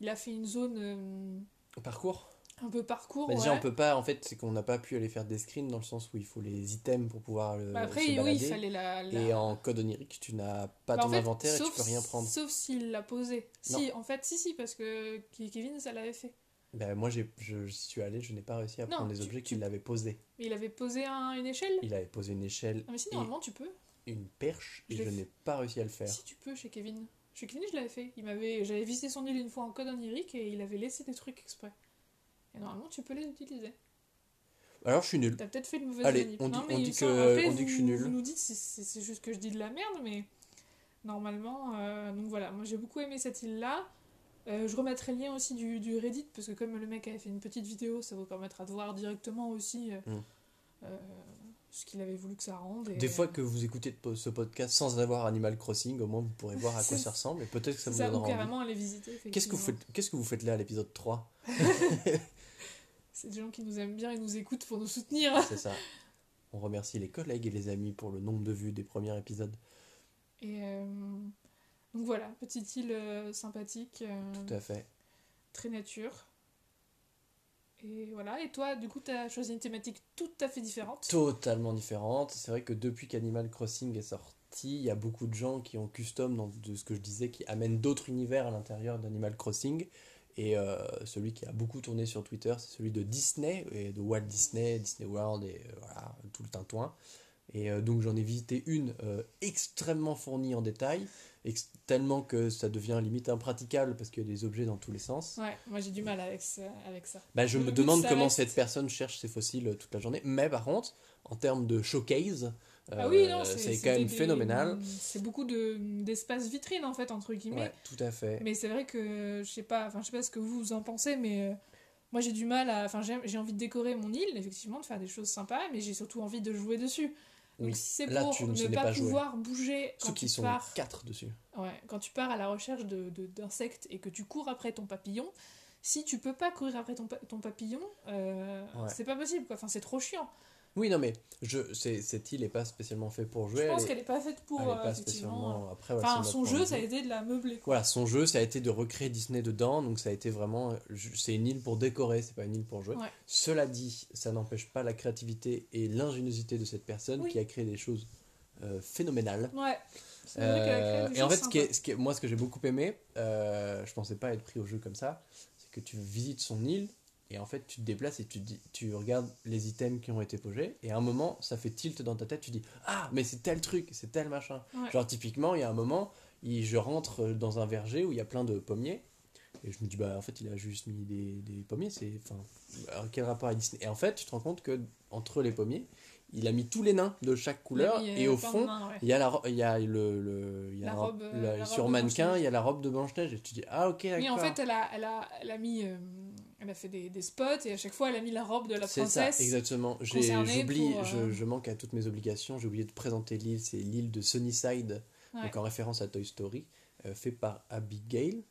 Il a fait une zone euh, parcours. un peu parcours. Bah, déjà, ouais. on peut pas. En fait, c'est qu'on n'a pas pu aller faire des screens dans le sens où il faut les items pour pouvoir le, Bah, après, se oui, il fallait la. la- Et en code onirique, tu n'as pas Bah, en ton fait, inventaire et tu peux rien prendre. Sauf s'il l'a posé. Non. Si, en fait, si, si, parce que Ke- Kevin, ça l'avait fait. Bah, moi, j'ai, je, j'y suis allé, je n'ai pas réussi à Non, prendre les tu- objets tu- qu'il avait posés. Mais il avait posé un- une échelle Il avait posé une échelle, Ah, mais si, et- normalement, tu peux. Une perche, et Je n'ai pas réussi à le faire. Si, tu peux chez Kevin. Chez Kevin, je l'avais fait. Il m'avait... J'avais visité son île une fois en code onirique et il avait laissé des trucs exprès. Et normalement, tu peux les utiliser. Alors, je suis nul. T'as peut-être fait une mauvaise Allez, manip. on dit- Non, mais on dit que- après, on dit que je suis vous- nul. Vous nous dites si c'est c'est juste que je dis de la merde, mais normalement. euh, donc voilà, moi j'ai beaucoup aimé cette île-là. Euh, je remettrai le lien aussi du, du Reddit, parce que comme le mec avait fait une petite vidéo, ça vous permettra de voir directement aussi euh, Mm. Ce qu'il avait voulu que ça rende. et, Des fois que vous écoutez ce podcast sans avoir Animal Crossing, au moins vous pourrez voir à quoi ça ressemble et peut-être que ça vous ça, ou donnera envie. carrément aller visiter. Qu'est-ce que, vous faites, qu'est-ce que vous faites là à l'épisode 3 C'est des gens qui nous aiment bien et nous écoutent pour nous soutenir. C'est ça. On remercie les collègues et les amis pour le nombre de vues des premiers épisodes. Et euh, donc voilà, petite île euh, sympathique, euh, Tout à fait. très nature. Et voilà, et toi, du coup, tu as choisi une thématique tout à fait différente. Totalement différente. C'est vrai que depuis qu'Animal Crossing est sorti, il y a beaucoup de gens qui ont custom dans de ce que je disais, qui amènent d'autres univers à l'intérieur d'Animal Crossing. Et euh, celui qui a beaucoup tourné sur Twitter, c'est celui de Disney, et de Walt Disney, Disney World, et euh, voilà, tout le tintouin. Et euh, donc j'en ai visité une extrêmement fournie en détail, tellement que ça devient limite impraticable parce qu'il y a des objets dans tous les sens. Ouais, moi j'ai du mal avec ça. Avec ça. Bah, je Le me but, demande comment reste- cette personne cherche ses fossiles euh, toute la journée. Mais par contre, en termes de showcase, ah oui, euh, c'est quand même des- phénoménal. C'est beaucoup de- d'espace vitrine en fait, entre guillemets. Ouais, tout à fait. Mais c'est vrai que je sais pas, enfin je sais pas ce que vous, en pensez, mais euh, moi j'ai du mal à, enfin j'ai envie de décorer mon île, effectivement, de faire des choses sympas, mais j'ai surtout envie de jouer dessus. Donc Oui. si c'est pour tu ne pas, pouvoir bouger Ceux quand qui tu sont pars, quatre dessus. ouais, quand tu pars à la recherche de de- d'insectes et que tu cours après ton papillon, si tu peux pas courir après ton, pa- ton papillon, euh, Ouais. c'est pas possible quoi. Enfin c'est trop chiant. Oui, non, mais je, cette île n'est pas spécialement faite pour jouer. je pense elle est- qu'elle est pas faite pour elle euh, pas effectivement. spécialement. Après, voilà, Enfin son jeu de ça a été de la meubler quoi. Voilà, son jeu, ça a été de recréer Disney dedans, donc ça a été vraiment. C'est une île pour décorer, c'est pas une île pour jouer. Ouais. Cela dit, ça n'empêche pas la créativité et l'ingéniosité de cette personne Oui. qui a créé des choses euh, phénoménales. Ouais. Euh, et en fait, ce qui est, ce qui est- moi, ce que j'ai beaucoup aimé, euh, je pensais pas être pris au jeu comme ça, c'est que tu visites son île et en fait, tu te déplaces et tu, dis, tu regardes les items qui ont été posés et à un moment, ça fait tilt dans ta tête, tu dis Ah, mais c'est tel truc, c'est tel machin. Ouais. Genre, typiquement, il y a un moment, il- je rentre dans un verger où il y a plein de pommiers. Et je me dis, bah en fait, il a juste mis des, des pommiers, c'est. Enfin, alors, quel rapport avec Disney? Et en fait, tu te rends compte que entre les pommiers, il a mis tous les nains de chaque couleur, et au plein de fond, nains, ouais. il y a, la, il y a le, le- il y a La un- robe, euh, la- sur robe de mannequin, il y a la robe de Blanche-Neige. Et tu dis, ah ok, d'accord. Oui, en fait, elle a, elle a, elle a mis, euh, elle a fait des, des spots et à chaque fois, elle a mis la robe de la c'est ça, princesse. exactement. J'oublie, je, euh, je manque à toutes mes obligations. J'ai oublié de présenter l'île. C'est l'île de Sunnyside, Ouais. donc en référence à Toy Story, euh, fait par Abigail.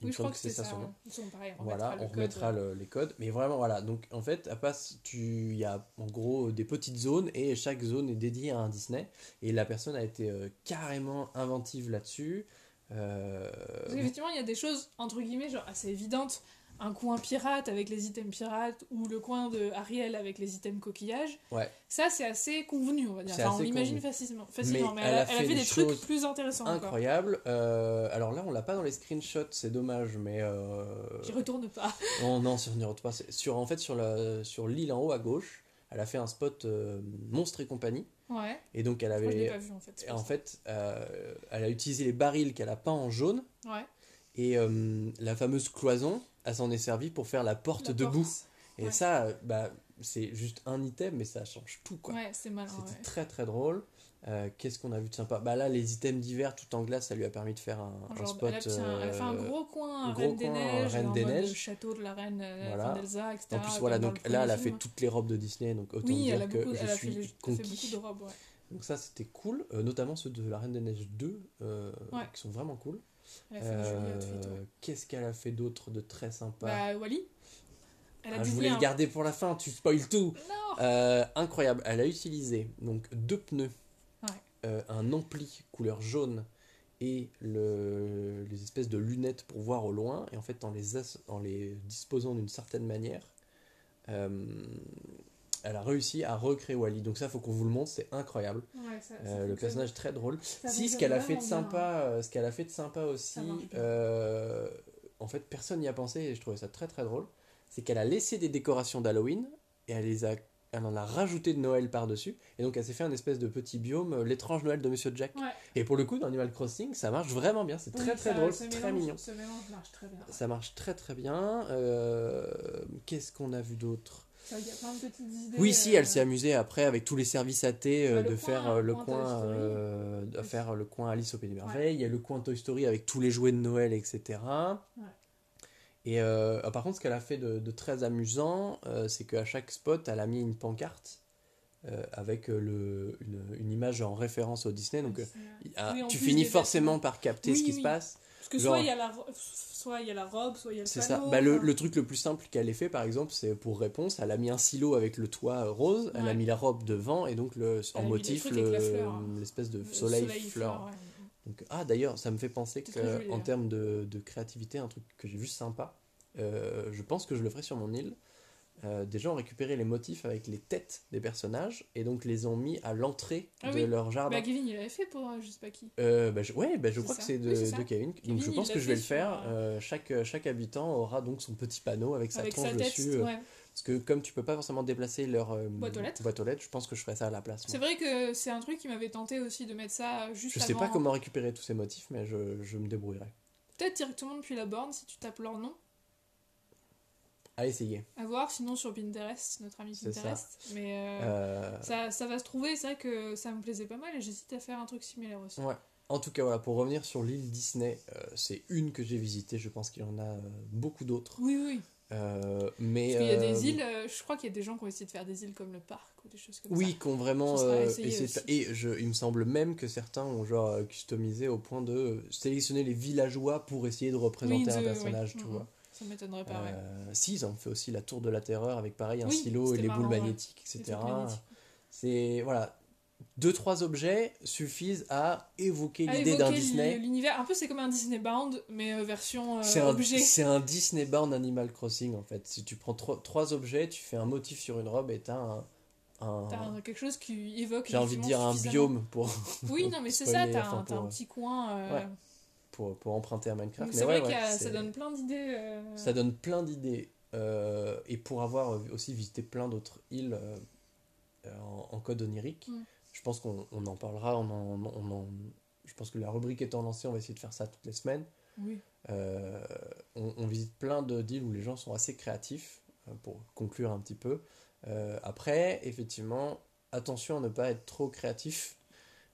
Il oui, je crois que c'est ça. son nom. ouais. Ils sont pareils, on Voilà, remettra on le code. remettra le- les codes. Mais vraiment, voilà. Donc, en fait, à passe, tu, il y a en gros des petites zones et chaque zone est dédiée à un Disney. Et la personne a été euh, carrément inventive là-dessus. Euh, Parce qu'effectivement, il y a des choses, entre guillemets, genre assez évidentes. Un coin pirate avec les items pirates ou le coin de Ariel avec les items coquillages. Ouais. Ça, c'est assez convenu, on va dire. Enfin, on l'imagine facilement. facilement. Mais Mais, elle, a, elle a fait des, trucs plus intéressants incroyable. Euh, alors là, on l'a pas dans les screenshots, c'est dommage, mais euh, J'y retourne pas. oh non, sur n'y retourne pas. Sur en fait sur la sur l'île en haut à gauche, elle a fait un spot euh, monstre et compagnie, Ouais. et donc elle avait pas vu en fait. en fait euh, elle a utilisé les barils qu'elle a peint en jaune Ouais. et la fameuse cloison, elle s'en est servie pour faire la porte La debout. porte. Et Ouais. ça, euh, bah c'est juste un item, mais ça change tout quoi. Ouais, c'est malin. C'était ouais. très très drôle. Euh, Qu'est-ce qu'on a vu de sympa? Bah là, les items d'hiver tout en glace, ça lui a permis de faire un, spot. elle, a fait un, elle a fait un euh, gros coin un gros Reine des coin, Neiges, Reine des Neiges. château de la reine Voilà. d'Elsa, etc. En plus, voilà, donc le là, elle a fait toutes les robes de Disney, donc autant Oui, dire elle a, que beaucoup, elle a suis fait, beaucoup de robes, ouais. Donc ça, c'était cool, euh, notamment ceux de la Reine des Neiges 2, euh, Ouais. qui sont vraiment cool. Euh. Qu'est-ce qu'elle a fait d'autre de très sympa Bah, Wally Elle a Ah, Je voulais le garder pour la fin, tu spoil tout Non Euh, Incroyable, elle a utilisé donc deux pneus, Ouais. euh, un ampli couleur jaune et le, les espèces de lunettes pour voir au loin. Et en fait, en les, as- en les disposant d'une certaine manière, euh, elle a réussi à recréer Wally. Donc ça, faut qu'on vous le montre, c'est incroyable. Ouais, ça- ça Euh, le personnage très drôle. Ça si, ce qu'elle a fait de bien. sympa, euh, ce qu'elle a fait de sympa aussi, euh, en fait, personne n'y a pensé et je trouvais ça très très drôle. C'est qu'elle a laissé des décorations d'Halloween et elle les a, elle en a rajouté de Noël par dessus. Et donc, elle s'est fait un espèce de petit biome, l'étrange Noël de Monsieur Jack. Ouais. Et pour le coup, dans Animal Crossing, ça marche vraiment bien. C'est Oui, très très ça- drôle, ce c'est très mignon. Ce mélange marche très bien. Ça marche très très bien. Euh, Qu'est-ce qu'on a vu d'autre? Il y a plein de petites idées. oui, si, elle euh, s'est amusée après avec tous les services AT euh, Bah, le de faire euh, le coin euh, de faire le coin Alice au Pays des Merveilles. Il y a le coin Toy Story avec tous les jouets de Noël, etc. Et euh, par contre, ce qu'elle a fait de, de très amusant, euh, c'est qu'à chaque spot, elle a mis une pancarte euh, avec euh, le, une, une image en référence au Disney. Donc, euh, Oui, tu finis forcément par capter Oui, ce qui oui. se passe. Parce que Genre- soit il y, a la ro- soit il y a la robe, soit il y a le C'est panneau. ça. Bah, le, le truc le plus simple qu'elle ait fait, par exemple, c'est pour réponse, elle a mis un silo avec le toit rose, elle a mis la robe devant et donc le, Elle en motif le- hein. l'espèce de Le soleil, fleur. ouais. Donc, ah d'ailleurs, ça me fait penser qu'en hein. termes de, de créativité, un truc que j'ai vu sympa, euh, je pense que je le ferai sur mon île. Euh, des gens ont récupéré les motifs avec les têtes des personnages et donc les ont mis à l'entrée Ah de oui. leur jardin. Bah, Kevin, il l'avait fait pour euh, je sais pas qui. Euh, bah, je, ouais, bah, je crois ça. que c'est de, Oui, de Kevin. Kevin, donc je pense que je vais le faire. sur, chaque, chaque habitant aura donc son petit panneau avec sa Avec tronche sa tête, dessus. ouais. Parce que comme tu peux pas forcément déplacer leur euh, Boîte aux lettres. je pense que je ferai ça à la place. C'est vrai que c'est un truc qui m'avait tenté aussi de mettre ça juste Je sais avant. pas comment récupérer tous ces motifs, mais je, je me débrouillerai. Peut-être directement depuis la borne si tu tapes leur nom. À essayer. À voir, sinon sur Pinterest, notre ami C'est ça. Pinterest. Mais euh, Euh, ça, ça va se trouver, c'est vrai que ça me plaisait pas mal et j'hésite à faire un truc similaire aussi. Ouais. En tout cas, voilà, pour revenir sur l'île Disney, euh, c'est une que j'ai visitée. Je pense qu'il y en a beaucoup d'autres. Oui, oui. Mais Parce qu'il y a des îles, je crois qu'il y a des gens qui ont essayé de faire des îles comme le parc ou des choses comme Oui, ça. qui ont vraiment. Essayé faire- et je, il me semble même que certains ont genre customisé au point de sélectionner les villageois pour essayer de représenter Oui, un personnage, oui. tu Mhm. vois. Ça m'étonnerait pas, ouais. Euh, si, ils ont fait aussi la tour de la terreur avec pareil un Oui, silo et les marrant, boules ouais. magnétiques, etc. C'est voilà, deux trois objets suffisent à évoquer l'idée d'un Disney. L'univers, un peu c'est comme un Disney Bound, mais euh, version euh, C'est un, objet. c'est un Disney Bound Animal Crossing en fait. Si tu prends trois, trois objets, tu fais un motif sur une robe et t'as un, un- T'as quelque chose qui évoque. j'ai envie de dire un biome pour, Oui, non, mais c'est ça, t'as un, un petit coin. euh, ouais, pour, pour emprunter à Minecraft. C'est vrai ouais, que ça c'est- donne plein d'idées. euh, Ça donne plein d'idées. Euh, et pour avoir aussi visité plein d'autres îles euh, en, en code onirique, Mm. je pense qu'on on en parlera. On en, on en- je pense que la rubrique étant lancée, on va essayer de faire ça toutes les semaines. Oui. Euh, on, on visite plein d'îles où les gens sont assez créatifs, euh, pour conclure un petit peu. Euh, après, effectivement, attention à ne pas être trop créatif.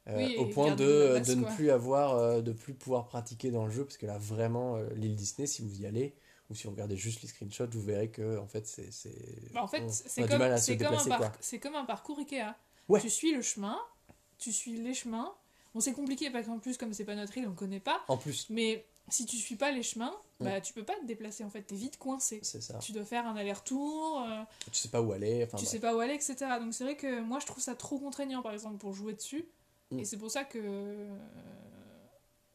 Euh, Oui, au point de, base, de ne plus avoir euh, de plus pouvoir pratiquer dans le jeu parce que là vraiment euh, l'île Disney si vous y allez ou si vous regardez juste les screenshots vous verrez que en fait c'est c'est- Bah, en fait, c'est comme, comme, comme un parcours Ikea. Ouais. Tu suis le chemin, tu suis les chemins. Bon, c'est compliqué parce qu'en plus, comme c'est pas notre île, on connaît pas. en plus Mais si tu suis pas les chemins, Mm. bah tu peux pas te déplacer en fait, t'es vite coincé. c'est ça Tu dois faire un aller-retour, euh, tu sais pas où aller enfin tu bref. sais pas où aller, etc. Donc c'est vrai que moi je trouve ça trop contraignant par exemple pour jouer dessus. Mm. Et c'est pour ça que. euh,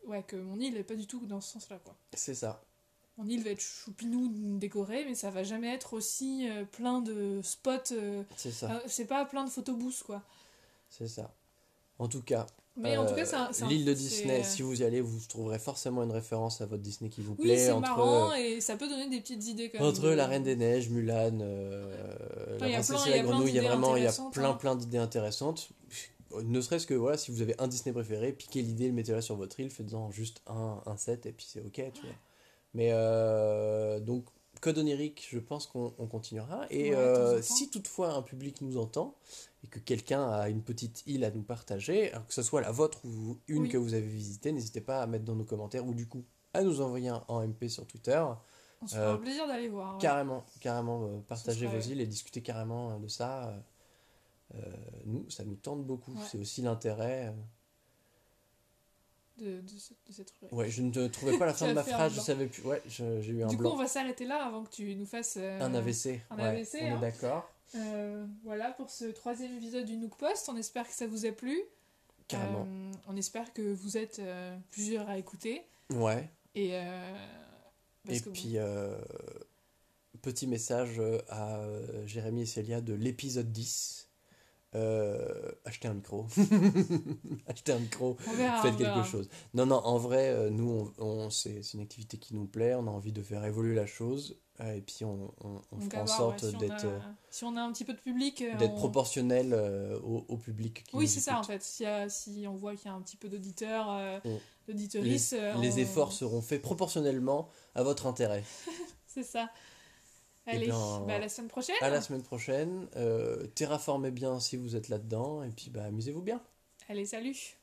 Ouais, que mon île est pas du tout dans ce sens-là quoi. c'est ça Mon île va être choupinou décorée, mais ça va jamais être aussi euh, plein de spots. euh, c'est ça c'est pas plein de photobooths quoi. c'est ça en tout cas Mais en tout cas, l'île de Disney si vous y allez vous trouverez forcément une référence à votre Disney qui vous Oui, plaît c'est entre marrant et ça peut donner des petites idées quand même. Entre la Reine des Neiges, Mulan, la princesse et la grenouille, il y a vraiment il y a intéressantes, plein hein. plein d'idées intéressantes. Ne serait-ce que voilà, si vous avez un Disney préféré, piquez l'idée, le mettez-la sur votre île, faites-en juste un, un set et puis c'est ok, tu vois. Mais euh, donc Code onirique, je pense qu'on on continuera. Et Ouais, euh, si toutefois un public nous entend et que quelqu'un a une petite île à nous partager, que ce soit la vôtre ou une Oui. que vous avez visitée, n'hésitez pas à mettre dans nos commentaires ou du coup à nous envoyer un MP sur Twitter. On se fera Euh, un plaisir d'aller voir. ouais. Carrément, carrément, euh, partager vos îles et discuter carrément de ça. Euh, nous, ça nous tente beaucoup. Ouais. C'est aussi l'intérêt. euh. De, de, ce- de cette rubrique. Ouais, je ne trouvais pas la fin de ma phrase, je savais plus. Ouais, j'ai eu un Du coup, on va s'arrêter là avant que tu nous fasses euh, Un AVC. un ouais, AVC, on hein. est d'accord. euh, voilà pour ce troisième épisode du Nook Post. On espère que ça vous a plu. Carrément. Euh, on espère que vous êtes plusieurs à écouter. Ouais. Et, parce Et que puis, petit message à Jérémy et Célia de l'épisode 10. Euh, achetez un micro. achetez un micro. verra, Faites quelque chose. Non, non, en vrai, euh, nous, on, on- c'est une activité qui nous plaît. On a envie de faire évoluer la chose. euh, et puis, on, on, fera en sorte ouais, si on d'être euh, si on a un petit peu de public. d'être on- proportionnel euh, au, au public. Qui Oui, c'est ça en fait. Si, euh, si on voit qu'il y a un petit peu d'auditeurs, d'auditeuristes, Les, efforts seront faits proportionnellement à votre intérêt. C'est ça. Allez, bien, bah, à la semaine prochaine. À la semaine prochaine. Euh, terraformez bien si vous êtes là-dedans. Et puis, bah, amusez-vous bien. Allez, salut.